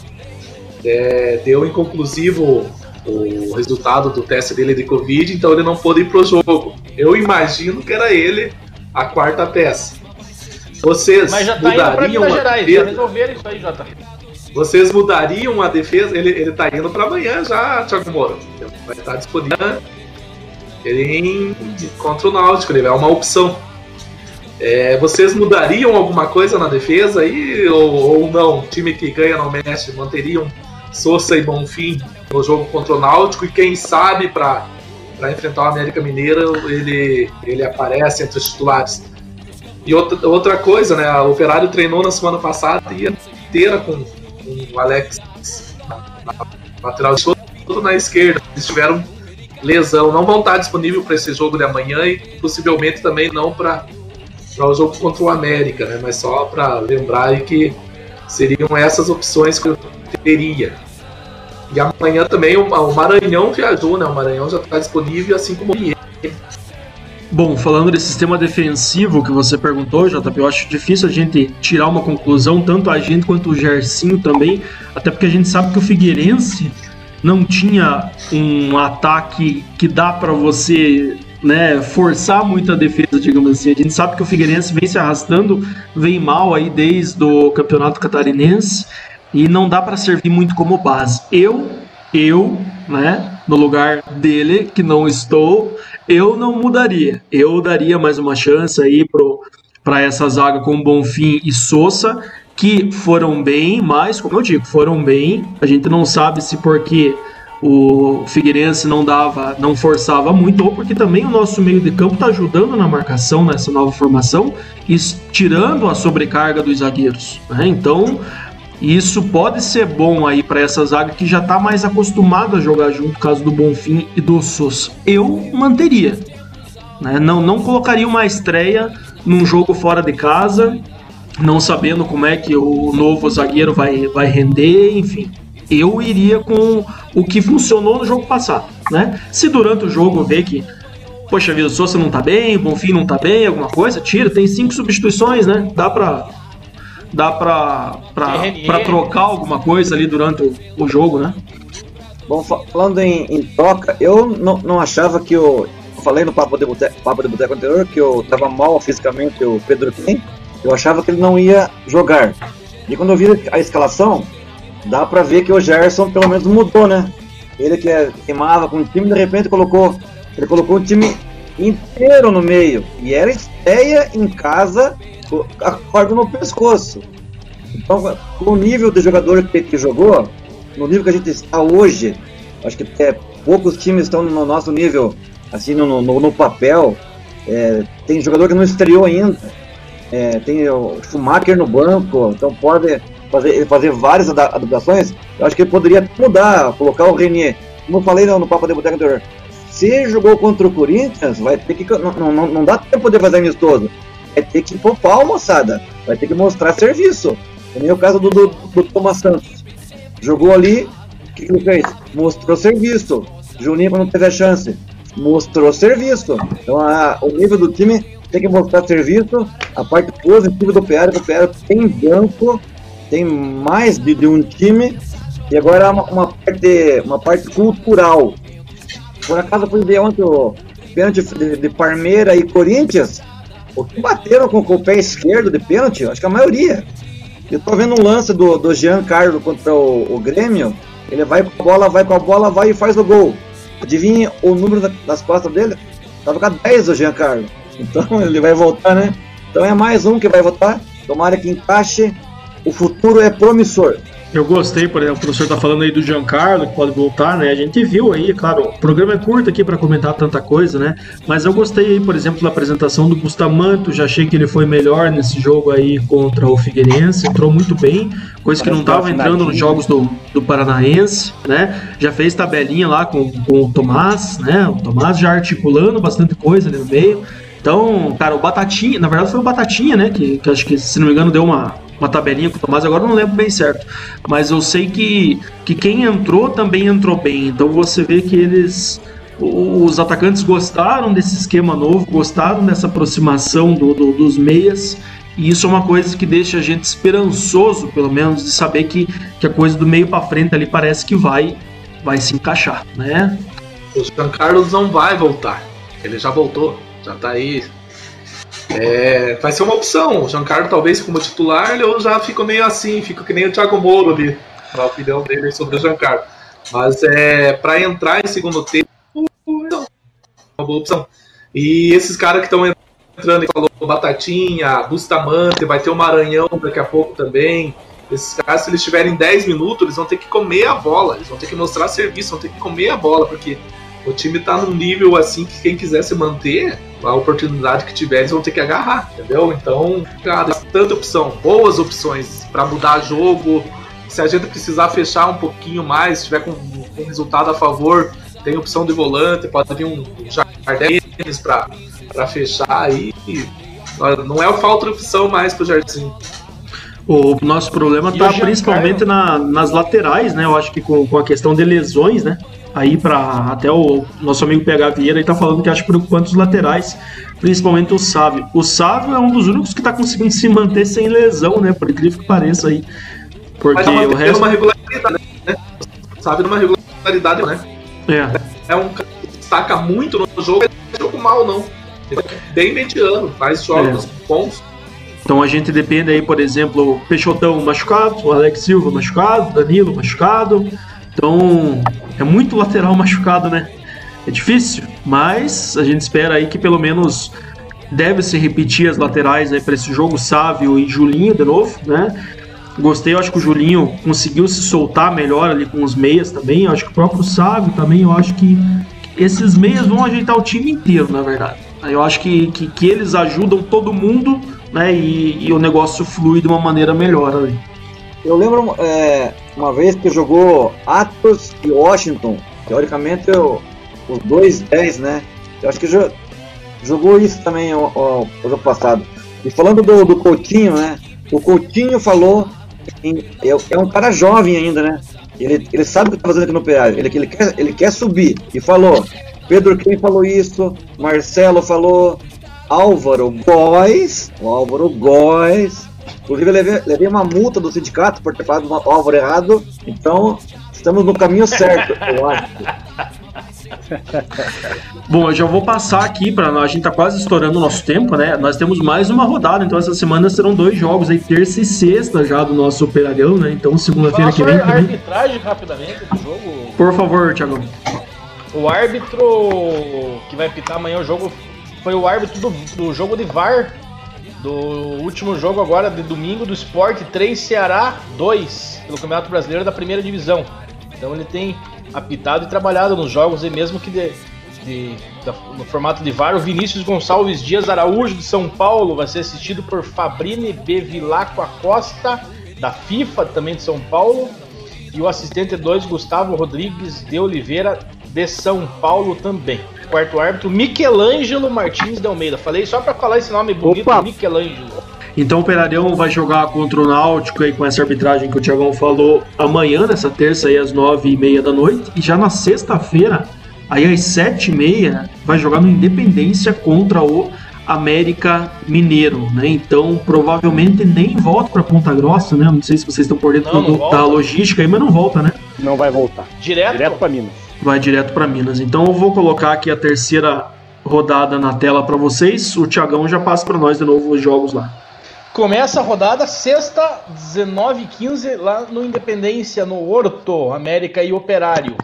é, deu inconclusivo o resultado do teste dele de Covid, então ele não pôde ir pro jogo. Eu imagino que era ele a quarta peça. Vocês
Mas já tá
mudariam
indo pra Gerais,
defesa?
já resolveram isso aí, Jota.
Vocês mudariam a defesa? Ele, ele tá indo para amanhã já, Thiago Moro. Vai estar disponível ele em, contra o Náutico, ele é uma opção. É, vocês mudariam alguma coisa na defesa aí ou, ou não? O time que ganha não mexe, manteriam Souza e Bonfim no jogo contra o Náutico e quem sabe para enfrentar o América Mineira ele, ele aparece entre os titulares. E outra, outra coisa, né? O Operário treinou na semana passada e inteira com, com o Alex na, na lateral todo na esquerda. Eles tiveram lesão, não vão estar disponível para esse jogo de amanhã e possivelmente também não para o jogo contra o América, né? Mas só para lembrar que seriam essas opções que eu teria. E amanhã também o, o Maranhão viajou, né? O Maranhão já está disponível, assim como ele.
Bom, falando desse sistema defensivo que você perguntou, JP, eu acho difícil a gente tirar uma conclusão, tanto a gente quanto o Gersinho também, até porque a gente sabe que o Figueirense não tinha um ataque que dá para você né, forçar muito a defesa, digamos assim. A gente sabe que o Figueirense vem se arrastando, vem mal aí desde o Campeonato Catarinense e não dá para servir muito como base. Eu, eu, né, no lugar dele, que não estou, eu não mudaria. Eu daria mais uma chance aí para essa zaga com Bonfim e Sousa, que foram bem, mas como eu digo, foram bem. A gente não sabe se porque o Figueirense não dava, não forçava muito, ou porque também o nosso meio de campo está ajudando na marcação nessa nova formação, tirando a sobrecarga dos zagueiros. Né? Então, isso pode ser bom aí para essa zaga que já está mais acostumada a jogar junto, caso do Bonfim e do Sousa. Eu manteria. Né? Não, não colocaria uma estreia num jogo fora de casa, não sabendo como é que o novo zagueiro vai, vai render, enfim. Eu iria com o que funcionou no jogo passado, né? Se durante o jogo ver que, poxa vida, o Sousa não tá bem, o Bonfim não tá bem, alguma coisa, tira, tem cinco substituições, né? Dá pra, dá pra, pra, pra trocar alguma coisa ali durante o, o jogo, né?
Bom, falando em, em troca, eu não, não achava que o. Eu falei no Papo de, Boteco, Papo de Boteco anterior que eu tava mal fisicamente o Pedro Kim. Eu achava que ele não ia jogar. E quando eu vi a escalação, dá pra ver que o Gerson pelo menos mudou, né? Ele que é, queimava com o time, de repente colocou. Ele colocou o time inteiro no meio. E era estreia em casa, a corda no pescoço. Então, o nível de jogador que, que jogou, no nível que a gente está hoje, acho que é, poucos times estão no nosso nível, assim, no, no, no papel. É, tem jogador que não estreou ainda. É, tem o Schumacher no banco, então pode fazer, fazer várias adaptações. Eu acho que ele poderia mudar, colocar o Renier. Como eu falei no, no Papo de anterior, se jogou contra o Corinthians, vai ter que. Não, não, não dá tempo de fazer amistoso. Vai ter que poupar moçada. Vai ter que mostrar serviço. É o caso do, do, do Thomas Santos. Jogou ali, o que, ele fez? Mostrou serviço. Juninho, quando teve a chance, mostrou serviço. Então a, o nível do time tem que mostrar serviço. A parte positiva do PR, que o tem banco, tem mais de, de um time. E agora uma, uma, parte, uma parte cultural. Por acaso fui ver ontem o pênalti de, de Parmeira e Corinthians. O que bateram com, com, o pé esquerdo de pênalti? Acho que a maioria. Eu tô vendo um lance do, do Jean Carlos contra o, o Grêmio. Ele vai com a bola, vai com a bola, vai e faz o gol. Adivinha o número das costas dele? Tava com a 10 o Jean Carlos. *laughs* Então ele vai voltar, né? Então é mais um que vai voltar. Tomara que encaixe. O futuro é promissor.
Eu gostei, por exemplo, o professor tá falando aí do Giancarlo, que pode voltar, né? A gente viu aí, claro, o programa é curto aqui para comentar tanta coisa, né? Mas eu gostei aí, por exemplo, da apresentação do Bustamante, já achei que ele foi melhor nesse jogo aí contra o Figueirense, entrou muito bem, coisa que não tava entrando nos jogos do, do Paranaense, né? Já fez tabelinha lá com, com o Tomás, né? O Tomás já articulando bastante coisa ali no meio. Então, cara, o Batatinha, na verdade foi o Batatinha, né? Que, que acho que, se não me engano, deu uma, uma tabelinha com o Tomás, agora não lembro bem certo. Mas eu sei que, que quem entrou também entrou bem. Então você vê que eles. Os atacantes gostaram desse esquema novo, gostaram dessa aproximação do, do, dos meias. E isso é uma coisa que deixa a gente esperançoso, pelo menos, de saber que, que a coisa do meio para frente ali parece que vai, vai se encaixar, né?
O Jean Carlos não vai voltar. Ele já voltou, já tá aí é, vai ser uma opção. O Giancarlo, talvez, como titular, eu já fico meio assim, fico que nem o Thiago Moro ali, na opinião dele sobre o Giancarlo. Mas é, para entrar em segundo tempo, não. Uma boa opção. E esses caras que estão entrando, falou Batatinha, Bustamante, vai ter o Maranhão daqui a pouco também. Esses caras, se eles tiverem 10 minutos, eles vão ter que comer a bola, eles vão ter que mostrar serviço, vão ter que comer a bola, porque o time tá num nível assim que quem quiser se manter, a oportunidade que tiver, eles vão ter que agarrar, entendeu? Então, cara, tanta opção, boas opções para mudar jogo. Se a gente precisar fechar um pouquinho mais, se tiver com um resultado a favor, tem opção de volante, pode vir um Jardim para fechar aí. Não é falta de opção mais pro Jardim.
O nosso problema está principalmente na, nas laterais, né? Eu acho que com, com a questão de lesões, né? Aí para até o nosso amigo PH Vieira está falando que acha preocupante os laterais, principalmente o Sávio. O Sávio é um dos únicos que está conseguindo se manter sem lesão, né? Por incrível que pareça aí. Porque Mas o resto.
Uma regularidade, né? Sávio numa regularidade, né? É. É um cara que destaca muito no jogo, não é jogo mal, não. Ele é bem mediano, faz jogos é. bons.
Então a gente depende aí, por exemplo, Peixotão machucado, o Alex Silva machucado, Danilo machucado. Então, é muito lateral machucado, né? É difícil, mas a gente espera aí que pelo menos deve se repetir as laterais aí para esse jogo, Sávio e Julinho de novo, né? Gostei, eu acho que o Julinho conseguiu se soltar melhor ali com os meias também. Eu acho que o próprio Sávio também, eu acho que esses meias vão ajeitar o time inteiro, na verdade. Eu acho que, que, que eles ajudam todo mundo, né? E, e o negócio flui de uma maneira melhor ali.
Eu lembro é, uma vez que jogou Atos e Washington, teoricamente eu, os dois 10, né? Eu acho que jogou isso também o, ano passado. E falando do, do Coutinho, né? O Coutinho falou, em, é, é, um cara jovem ainda, né? Ele, ele sabe o que está fazendo aqui no PA, ele, ele, quer, ele quer subir. E falou, Pedro quem falou isso, Marcelo falou, Álvaro Góes, o Álvaro Góes Inclusive, eu levei, levei uma multa do sindicato por ter falado o Álvaro errado. Então, estamos no caminho certo, eu acho. *laughs*
Bom, eu já vou passar aqui para a gente tá quase estourando o nosso tempo, né? Nós temos mais uma rodada, então essa semana serão dois jogos aí, terça e sexta já do nosso operagão, né? Então segunda-feira que vem.
Também. arbitragem rapidamente do jogo.
Por favor, Thiago.
O árbitro que vai pitar amanhã o jogo foi o árbitro do, do jogo de VAR do último jogo agora de domingo do Sport 3 Ceará 2 pelo Campeonato Brasileiro da Primeira Divisão. Então ele tem apitado e trabalhado nos jogos aí mesmo que de, de, da, no formato de VAR. O Vinícius Gonçalves Dias Araújo de São Paulo vai ser assistido por Fabrini Bevilacqua Acosta da FIFA também de São Paulo e o assistente 2 Gustavo Rodrigues de Oliveira de São Paulo também. Quarto árbitro Michelangelo Martins de Almeida. Falei só para falar esse nome bonito,
Opa.
Michelangelo.
Então o Operarião vai jogar contra o Náutico aí com essa arbitragem que o Tiagão falou amanhã, nessa terça aí às nove e meia da noite. E já na sexta-feira, aí às sete e meia, vai jogar no Independência contra o América Mineiro, né? Então provavelmente nem volta para Ponta Grossa, né? Não sei se vocês estão por dentro
Não, não
do- da logística aí, mas não volta, né?
Não vai voltar.
Direto?
Direto pra Minas.
Vai direto para Minas. Então eu vou colocar aqui a terceira rodada na tela para vocês. O Tiagão já passa para nós de novo os jogos lá.
Começa a rodada sexta, 19h15, lá no Independência, no Horto, América e Operário.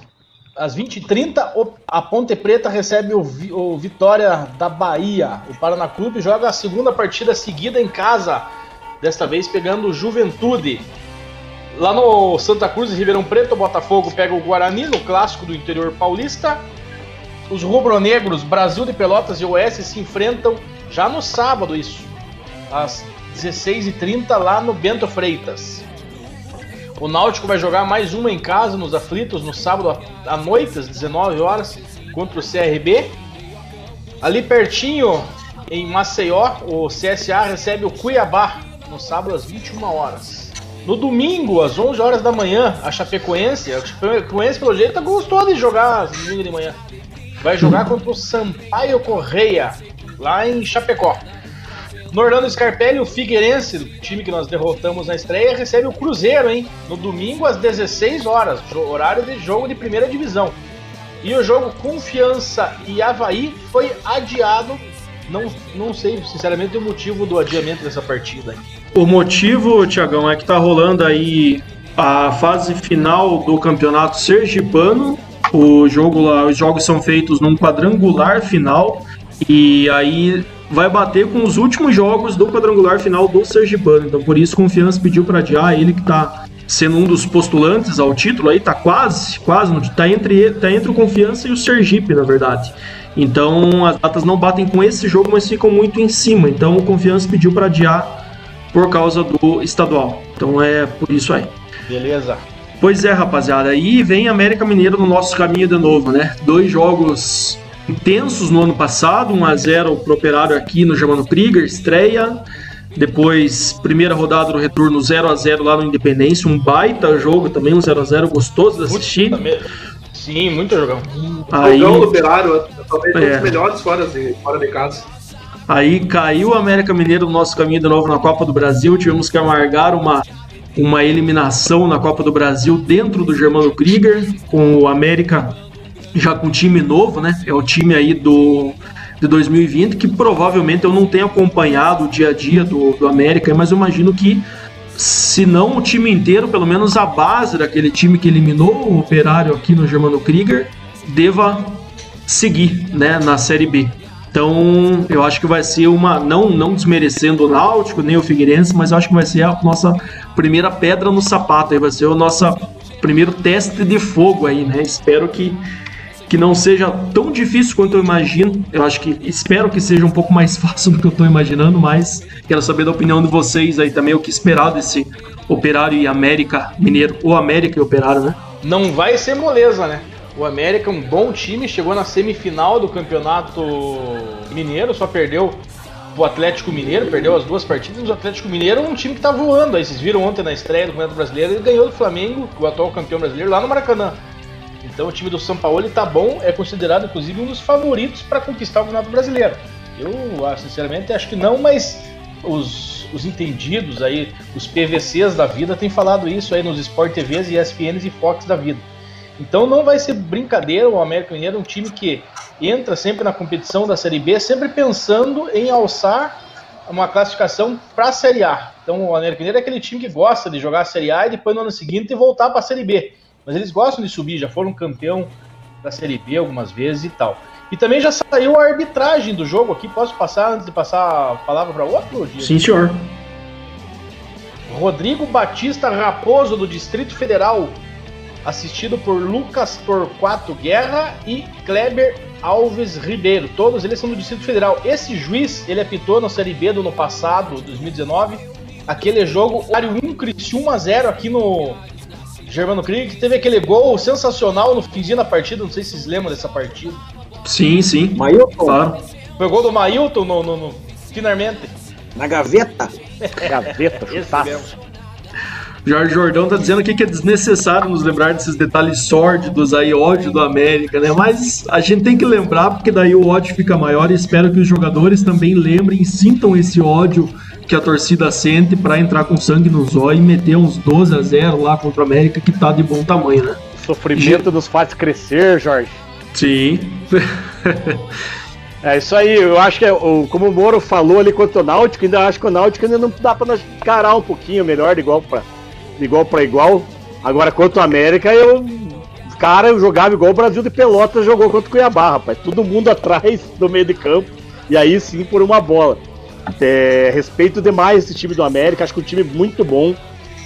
Às 20h30, o- a Ponte Preta recebe o, o Vitória da Bahia. O Paraná Clube joga a segunda partida seguida em casa, desta vez pegando o Juventude. Lá no Santa Cruz e Ribeirão Preto, o Botafogo pega o Guarani, no clássico do interior paulista. Os rubro-negros, Brasil de Pelotas e Oeste se enfrentam já no sábado, isso às 16h30 lá no Bento Freitas. O Náutico vai jogar mais uma em casa nos aflitos no sábado à noite, às 19 horas, contra o CRB. Ali pertinho, em Maceió, o CSA recebe o Cuiabá no sábado às 21 horas. No domingo, às 11 horas da manhã, a Chapecoense, a Chapecoense pelo jeito gostou de jogar no domingo de manhã. Vai jogar contra o Sampaio Correia, lá em Chapecó. No Orlando Scarpelli, o Figueirense, time que nós derrotamos na estreia, recebe o Cruzeiro, hein? No domingo às 16 horas, horário de jogo de primeira divisão. E o jogo Confiança e Havaí foi adiado. Não, não sei, sinceramente, o motivo do adiamento dessa partida. hein?
O motivo, Tiagão, é que tá rolando aí a fase final do Campeonato Sergipano. O jogo lá, os jogos são feitos num quadrangular final e aí vai bater com os últimos jogos do quadrangular final do Sergipano. Então por isso Confiança pediu para adiar, ele que tá sendo um dos postulantes ao título aí, tá quase, quase, tá entre tá entre o Confiança e o Sergipe, na verdade. Então as datas não batem com esse jogo, mas ficam muito em cima. Então o Confiança pediu para adiar por causa do estadual. Então é por isso aí.
Beleza?
Pois é, rapaziada. Aí vem América Mineiro no nosso caminho de novo, né? Dois jogos intensos no ano passado, 1 a 0 pro Operário aqui no Germano Krieger, estreia. Depois, primeira rodada do retorno 0 a 0 lá no Independência, um baita jogo também, um 0 a 0 gostoso de assistir.
Também- Sim, muito jogão.
Aí,
Jogão do Operário, talvez um
É.
dos melhores fora de, fora de casa.
Aí caiu o América Mineiro no nosso caminho de novo na Copa do Brasil. Tivemos que amargar uma, uma eliminação na Copa do Brasil dentro do Germano Krieger, com o América já com time novo, né? É o time aí do de 2020, que provavelmente eu não tenho acompanhado o dia a dia do, do América, mas eu imagino que se não o time inteiro, pelo menos a base daquele time que eliminou o Operário aqui no Germano Krieger, deva seguir né, na Série B. Então, eu acho que vai ser uma. Não, não desmerecendo o Náutico, nem o Figueirense, mas eu acho que vai ser a nossa primeira pedra no sapato. Aí vai ser o nosso primeiro teste de fogo aí, né? Espero que, que não seja tão difícil quanto eu imagino. Eu acho que. Espero que seja um pouco mais *laughs* fácil do que eu tô imaginando, mas quero saber da opinião de vocês aí também, o que esperar desse Operário e América Mineiro, ou América e Operário, né?
Não vai ser moleza, né? O América um bom time, chegou na semifinal do campeonato mineiro, só perdeu o Atlético Mineiro, perdeu as duas partidas. O Atlético Mineiro é um time que tá voando. Aí vocês viram ontem na estreia do Campeonato Brasileiro, ele ganhou do Flamengo, o atual campeão brasileiro, lá no Maracanã. Então o time do São Paulo ele tá bom, é considerado inclusive um dos favoritos para conquistar o Campeonato Brasileiro. Eu, ah, sinceramente, acho que não, mas os, os entendidos aí, os PVCs da vida, têm falado isso aí nos Sport TVs, ESPNs e Fox da vida. Então não vai ser brincadeira, o América Mineiro é um time que entra sempre na competição da Série B, sempre pensando em alçar uma classificação para a Série A. Então o América Mineiro é aquele time que gosta de jogar a Série A e depois no ano seguinte voltar para a Série B. Mas eles gostam de subir, já foram campeão da Série B algumas vezes e tal. E também já saiu a arbitragem do jogo aqui. Posso passar antes de passar a palavra para outro? Dia?
Sim, senhor.
Rodrigo Batista Raposo, do Distrito Federal, assistido por Lucas Torquato Guerra e Kleber Alves Ribeiro. Todos eles são do Distrito Federal. Esse juiz, ele apitou na Série B do ano passado, 2019. Aquele jogo, Ário 1, Criciúma 0 aqui no Germano Krieg. Teve aquele gol sensacional no finzinho da partida. Não sei se vocês lembram dessa partida.
Sim, sim.
Mailton,
Claro.
Foi o gol do Mailton no, no, no- finalmente.
na gaveta. *laughs*
Gaveta, chutaço.
Jorge Jordão tá dizendo aqui que é desnecessário nos lembrar desses detalhes sórdidos aí, ódio do América, né? Mas a gente tem que lembrar, porque daí o ódio fica maior e espero que os jogadores também lembrem e sintam esse ódio que a torcida sente pra entrar com sangue no zóio e meter uns 12 a 0 lá contra o América, que tá de bom tamanho, né?
Sofrimento nos faz crescer, Jorge.
Sim. *laughs*
É isso aí, eu acho que é, o- como o Moro falou ali contra o Náutico, ainda acho que o Náutico ainda não dá pra nós encarar um pouquinho melhor de igual de igual, pra igual. Agora contra o América, eu. Cara, eu jogava igual o Brasil de Pelotas jogou contra o Cuiabá, rapaz. Todo mundo *laughs* atrás do meio de campo. E aí sim por uma bola. É, respeito demais esse time do América, acho que o time é muito bom.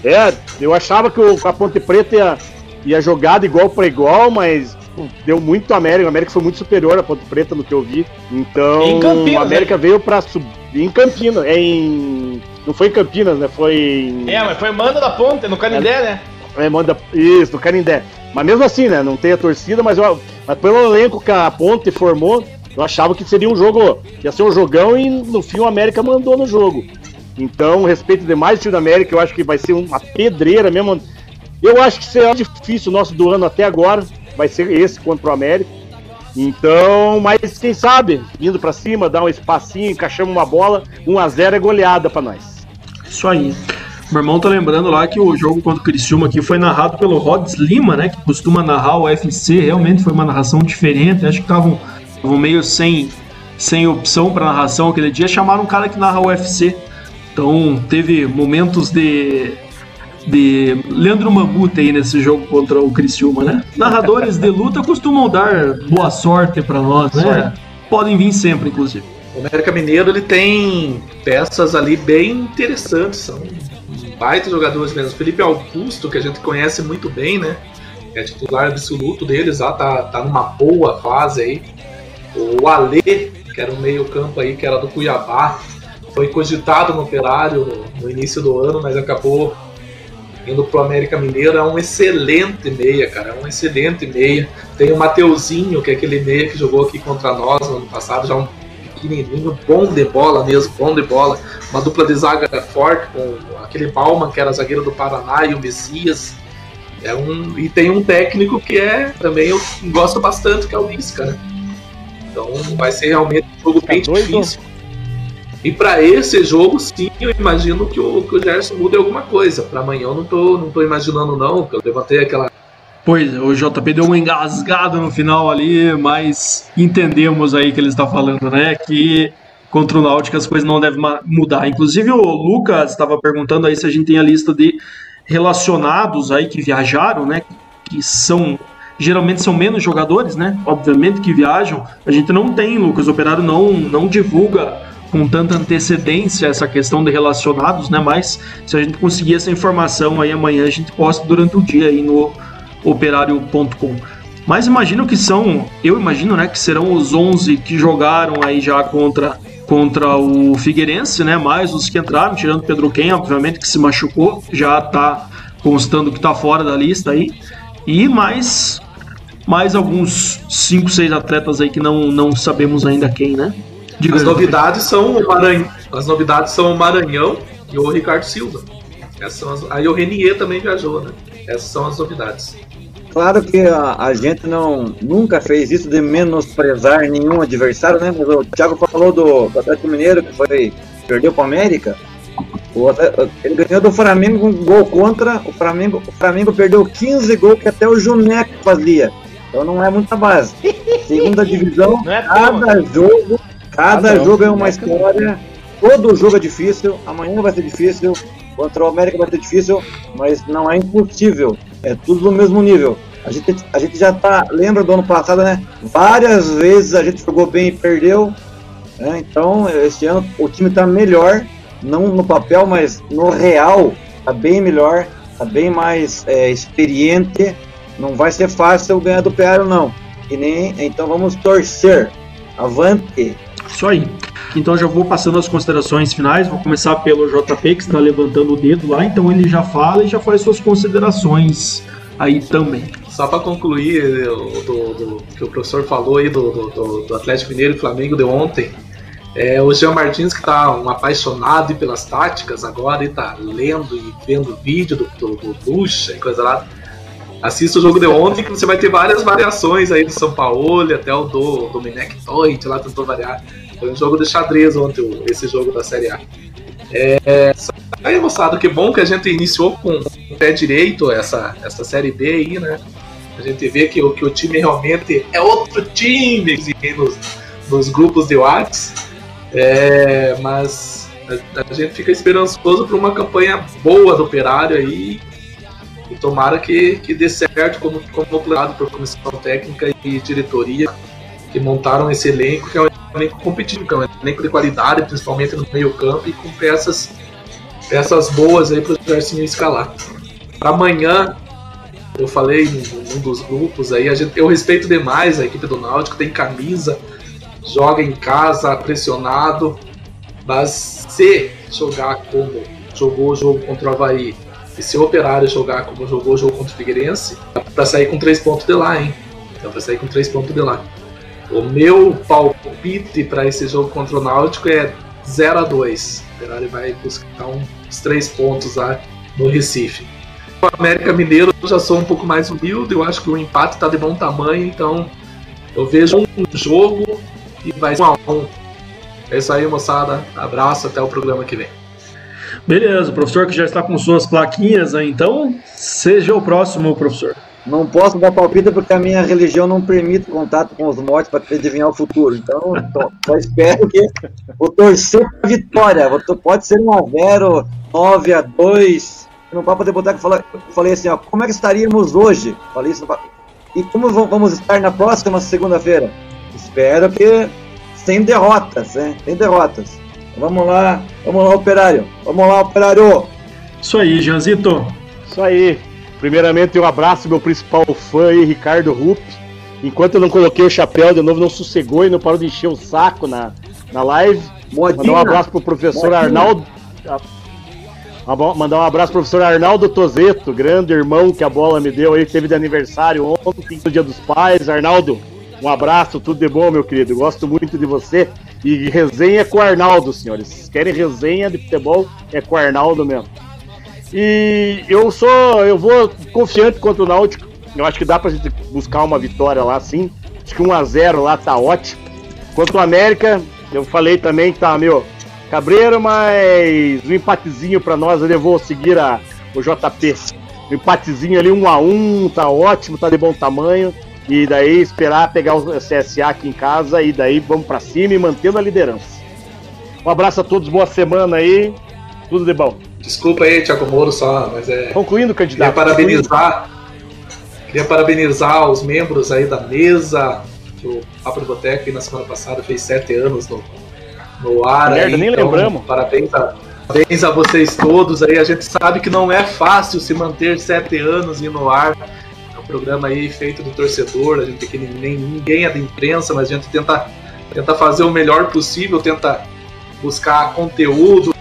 É, eu achava que o- a Ponte Preta ia, ia jogar de igual para igual, mas deu muito América. O América foi muito superior à Ponte Preta no que eu vi. Então, o América veio para subir em Campinas. É em. Não foi em Campinas, né? Foi em.
É, mas foi manda da ponte, no Canindé, né?
É, manda. Isso, no Canindé. Mas mesmo assim, né? Não tem a torcida, mas, eu, mas pelo elenco que a Ponte formou, eu achava que seria um jogo. Ia ser um jogão e no fim o América mandou no jogo. Então, respeito demais o time do América, eu acho que vai ser uma pedreira mesmo. Eu acho que será difícil o nosso do ano até agora. Vai ser esse contra o América. Então, mas quem sabe, indo pra cima, dar um espacinho, encaixamos uma bola, 1 a 0 é goleada pra nós.
Isso aí. Meu irmão tá lembrando lá que o jogo contra o Criciúma aqui foi narrado pelo Rods Lima, né? Que costuma narrar o UFC. Realmente foi uma narração diferente. Acho que estavam meio sem, sem opção para narração aquele dia. Chamaram um cara que narra o UFC. Então teve momentos de. De Leandro Mamute aí nesse jogo contra o Criciúma, né? Narradores de luta costumam dar boa sorte para nós, né?
Sorte.
Podem vir sempre, inclusive.
O América Mineiro ele tem peças ali bem interessantes, são baita jogadores mesmo. Felipe Augusto, que a gente conhece muito bem, né? É titular absoluto deles, lá tá, tá numa boa fase aí. O Alê, que era um meio-campo aí, que era do Cuiabá, foi cogitado no operário no início do ano, mas acabou indo pro América Mineiro. É um excelente meia, cara. É um excelente meia. Tem o Mateuzinho, que é aquele meia que jogou aqui contra nós no ano passado, já um pequenininho, bom de bola mesmo, bom de bola. Uma dupla de zaga forte com aquele Bauman, que era zagueiro do Paraná, e o Messias. É um, e tem um técnico que é também eu gosto bastante, que é o Lisca, né? Então vai ser realmente um jogo bem
Tá doido?
E para esse jogo, sim, eu imagino que o, que o Gerson mude alguma coisa. Para amanhã eu não tô, não tô imaginando, não, que eu levantei aquela
Pois, o JP deu uma engasgada no final ali, mas entendemos aí que ele está falando, né? Que contra o Náutico as coisas não devem mudar. Inclusive o Lucas estava perguntando aí se a gente tem a lista de relacionados aí que viajaram, né? Que são geralmente são menos jogadores, né? Obviamente que viajam. A gente não tem, Lucas, o Operário não não divulga com tanta antecedência essa questão de relacionados, né? Mas se a gente conseguir essa informação aí amanhã a gente posta durante o dia aí no operário.com. Mas imagino que são, eu imagino, né, que serão os 11 que jogaram aí já contra contra o Figueirense, né, mais os que entraram, tirando Pedro Ken, obviamente que se machucou, já tá constando que tá fora da lista aí. E mais mais alguns 5, 6 atletas aí que não não sabemos ainda quem, né? Diga
As novidades são o Maranhão, as novidades são o Maranhão e o Ricardo Silva. Essas são as, aí o Renier também viajou, né? Essas são as novidades.
Claro que a, a gente não nunca fez isso de menosprezar nenhum adversário, né? Mas o Thiago falou do, do Atlético Mineiro que foi perdeu para o América. Ele ganhou do Flamengo com um gol contra. O Flamengo, o Flamengo perdeu 15 gols que até o Juneco fazia. Então não é muita base. Segunda divisão,
é
cada jogo, cada
Ah,
jogo é uma história. Todo jogo é difícil. Amanhã vai ser difícil. Contra o América vai ser difícil, mas não é impossível. É tudo no mesmo nível. A gente, a gente já tá. Lembra do ano passado, né? Várias vezes a gente jogou bem e perdeu. Né? Então, esse ano o time tá melhor, não no papel, mas no real, tá bem melhor, tá bem mais é, experiente. Não vai ser fácil ganhar do Operário, não. Que nem, então vamos torcer. Avante!
Isso aí. Então já vou passando as considerações finais. Vou começar pelo JP, que está levantando o dedo lá. Então ele já fala e já faz suas considerações aí também.
Só para concluir o do, do, que o professor falou aí do, do, do Atlético Mineiro e Flamengo de ontem, é, o Jean Martins, que está um apaixonado pelas táticas agora, e está lendo e vendo vídeo do, do, do Lucha e coisa lá. Assista o jogo de ontem, que você vai ter várias variações aí do São Paulo, até o do Domenech Toit lá tentou variar. Foi um jogo de xadrez ontem, esse jogo da Série A. É, aí, moçada, que bom que a gente iniciou com o pé direito essa, essa Série B aí, né? A gente vê que, que o time realmente é outro time nos, nos grupos de WhatsApp. É, mas a, a, gente fica esperançoso para uma campanha boa do Operário aí. E tomara que, que dê certo como, como plano por comissão técnica e diretoria que montaram esse elenco, que é um elenco competitivo, que é um elenco de qualidade, principalmente no meio campo, e com peças, peças boas aí para o Gersinho escalar. Para amanhã, eu falei num, dos grupos aí, a gente, eu respeito demais a equipe do Náutico, tem camisa, joga em casa, pressionado, mas se jogar como jogou o jogo contra o Havaí, e se o Operário jogar como jogou o jogo contra o Figueirense, dá pra sair com três pontos de lá, hein? Dá pra sair com três pontos de lá. O meu palpite para esse jogo contra o Náutico é 0 a 2 O Operário vai buscar uns três pontos lá no Recife o América Mineiro eu já sou um pouco mais humilde, eu acho que o empate está de bom tamanho, então eu vejo um jogo e vai ser um a um. É isso aí, moçada. Abraço, até o programa que vem.
Beleza, o professor que já está com suas plaquinhas aí, então, seja o próximo, professor.
Não posso dar palpite porque a minha religião não permite contato com os mortos para adivinhar o futuro. Então, só espero que vou torcer para vitória. Pode ser 1 a 0, 9 a 2, no Papo de Boteco eu falei assim, ó, como é que estaríamos hoje? Falei isso no E como vamos estar na próxima segunda-feira? Espero que sem derrotas, né? Sem derrotas. Vamos lá, vamos lá, operário. Vamos lá, operário.
Isso aí, Janzito.
Isso aí. Primeiramente, um abraço meu principal fã aí, Ricardo Rupp. Enquanto eu não coloquei o chapéu de novo, não sossegou e não parou de encher o saco na, na live. Modinha. Mandar um abraço pro professor Modinha. Arnaldo. Mandar um abraço pro professor Arnaldo Tozeto, grande irmão que a bola me deu aí, teve de aniversário ontem, no Dia dos Pais. Arnaldo, um abraço, tudo de bom, meu querido. Gosto muito de você. E resenha com o Arnaldo, senhores. querem resenha de futebol, é com o Arnaldo mesmo. E eu sou. Eu vou confiante contra o Náutico. Eu acho que dá pra gente buscar uma vitória lá, sim. Acho que 1x0 lá tá ótimo. Quanto ao América, eu falei também que tá, meu, Cabreiro, mas um empatezinho para nós, eu vou seguir a, o JP. Um empatezinho ali, um a um, tá ótimo, tá de bom tamanho. E daí esperar pegar o CSA aqui em casa e daí vamos para cima e mantendo a liderança. Um abraço a todos, boa semana aí. Tudo de bom.
Desculpa aí, Thiago Moro, só, mas é.
Concluindo, candidato.
Queria parabenizar. Queria parabenizar os membros aí da mesa. Que o Papo Boteco na semana passada fez sete anos no, no ar.
Merda,
aí,
nem
então,
lembramos.
Parabéns a, parabéns a vocês todos aí. A gente sabe que não é fácil se manter sete anos e no ar. É um programa aí feito do torcedor, a gente que nem ninguém é da imprensa, mas a gente tenta, tenta fazer o melhor possível, tenta buscar conteúdo,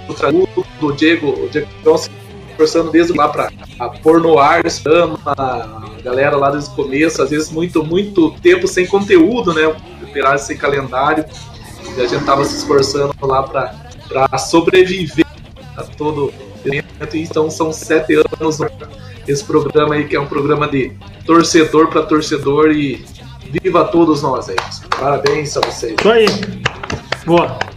o Diego, o Diego se esforçando desde lá para pôr no ar a galera lá desde o começo, às vezes muito, muito tempo sem conteúdo, né? Operar sem calendário. E a gente estava se esforçando lá para sobreviver a todo evento. Então são sete anos esse programa aí, que é um programa de torcedor para torcedor e viva todos nós aí. Parabéns a vocês.
Isso aí. Boa.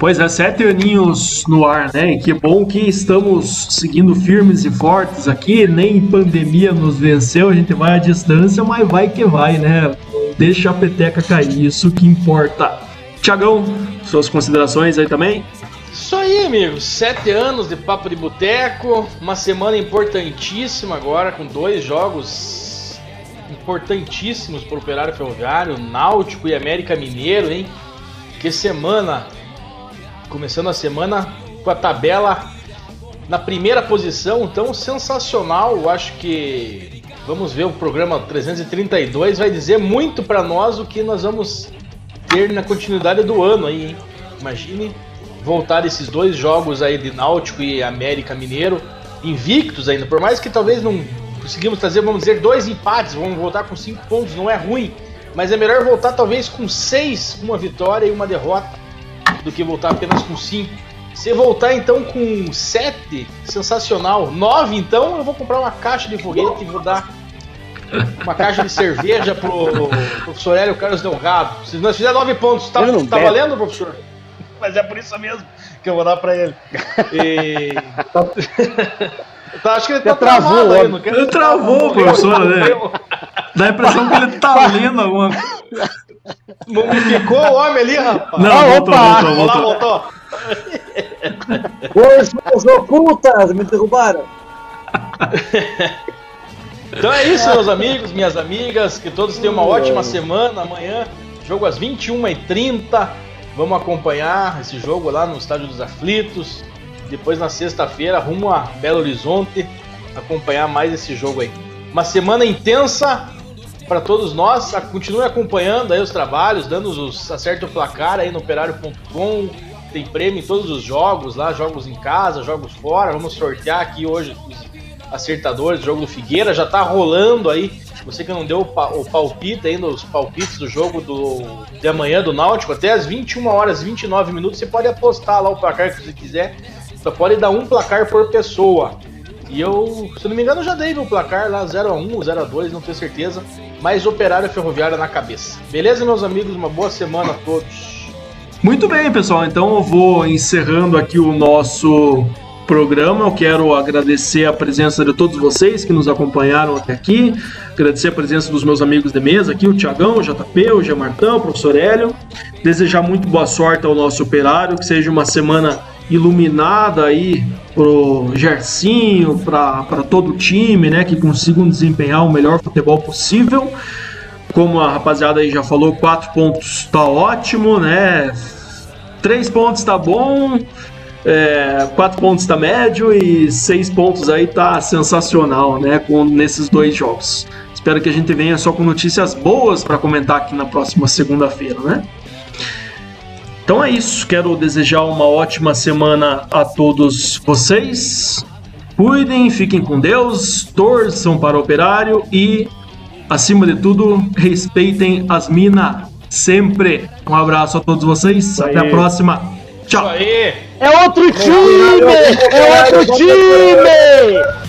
Pois é, sete aninhos no ar, né? E que bom que estamos seguindo firmes e fortes aqui. Nem pandemia nos venceu, a gente vai à distância, mas vai que vai, né? Deixa a peteca cair, isso que importa. Tiagão, suas considerações aí também?
Isso aí, amigos. Sete anos de Papo de Boteco. Uma semana importantíssima agora, com dois jogos importantíssimos para o Operário Ferroviário, Náutico e América Mineiro, hein? Que semana! Começando a semana com a tabela na primeira posição, tão sensacional. Eu acho que vamos ver o programa 332 vai dizer muito para nós o que nós vamos ter na continuidade do ano aí? Imagine voltar esses dois jogos aí de Náutico e América Mineiro invictos ainda, por mais que talvez não conseguimos trazer, vamos dizer, dois empates, vamos voltar com cinco pontos, não é ruim, mas é melhor voltar talvez com seis, uma vitória e uma derrota, do que voltar apenas com cinco. Se voltar então com sete, sensacional. Nove, então, eu vou comprar uma caixa de foguete e vou dar uma caixa de cerveja pro professor Hélio Carlos Delgado. Se nós fizermos nove pontos, tá, tá valendo, professor? Mas é por isso mesmo que eu vou dar pra ele. E... *laughs*
tá, acho que ele tá travou aí, não quer Ele travou, professor, né? *laughs* Dá a impressão que ele tá lendo alguma coisa.
Mumificou o homem ali, rapaz.
Não, ah, voltou, opa. voltou, voltou. voltou.
Forças ocultas me derrubaram.
Então é isso, meus amigos, minhas amigas. Que todos tenham uma ótima semana. Amanhã, jogo às 21h30. Vamos acompanhar esse jogo lá no Estádio dos Aflitos. Depois na sexta-feira, rumo a Belo Horizonte, acompanhar mais esse jogo aí. Uma semana intensa para todos nós. Continue acompanhando aí os trabalhos, dando os acerto placar aí no operário.com. Tem prêmio em todos os jogos lá, jogos em casa, jogos fora. Vamos sortear aqui hoje os acertadores, o jogo do Figueira já tá rolando aí você que não deu o palpite ainda, os palpites do jogo do, de amanhã do Náutico, até as 21 horas e 29 minutos, você pode apostar lá o placar que você quiser. Só pode dar um placar por pessoa. E eu, se não me engano, já dei meu placar lá 0x1, 0x2, não tenho certeza. Mas operário ferroviária na cabeça. Beleza, meus amigos? Uma boa semana a todos.
Muito bem, pessoal. Então eu vou encerrando aqui o nosso programa. Eu quero agradecer a presença de todos vocês que nos acompanharam até aqui. Agradecer a presença dos meus amigos de mesa aqui, o Tiagão, o JP, o Gemartão, o professor Hélio. Desejar muito boa sorte ao nosso operário, que seja uma semana iluminada aí pro Gercinho, para todo o time, né, que consigam desempenhar o melhor futebol possível. Como a rapaziada aí já falou, quatro pontos tá ótimo, né? Três pontos tá bom, é, quatro pontos tá médio e seis pontos aí tá sensacional, né? Com nesses dois jogos. Espero que a gente venha só com notícias boas para comentar aqui na próxima segunda-feira, né? Então é isso. Quero desejar uma ótima semana a todos vocês. Cuidem, fiquem com Deus, torçam para o operário e, acima de tudo, respeitem as minas sempre. Um abraço a todos vocês. Até a próxima. Tchau.
É outro time! É outro time!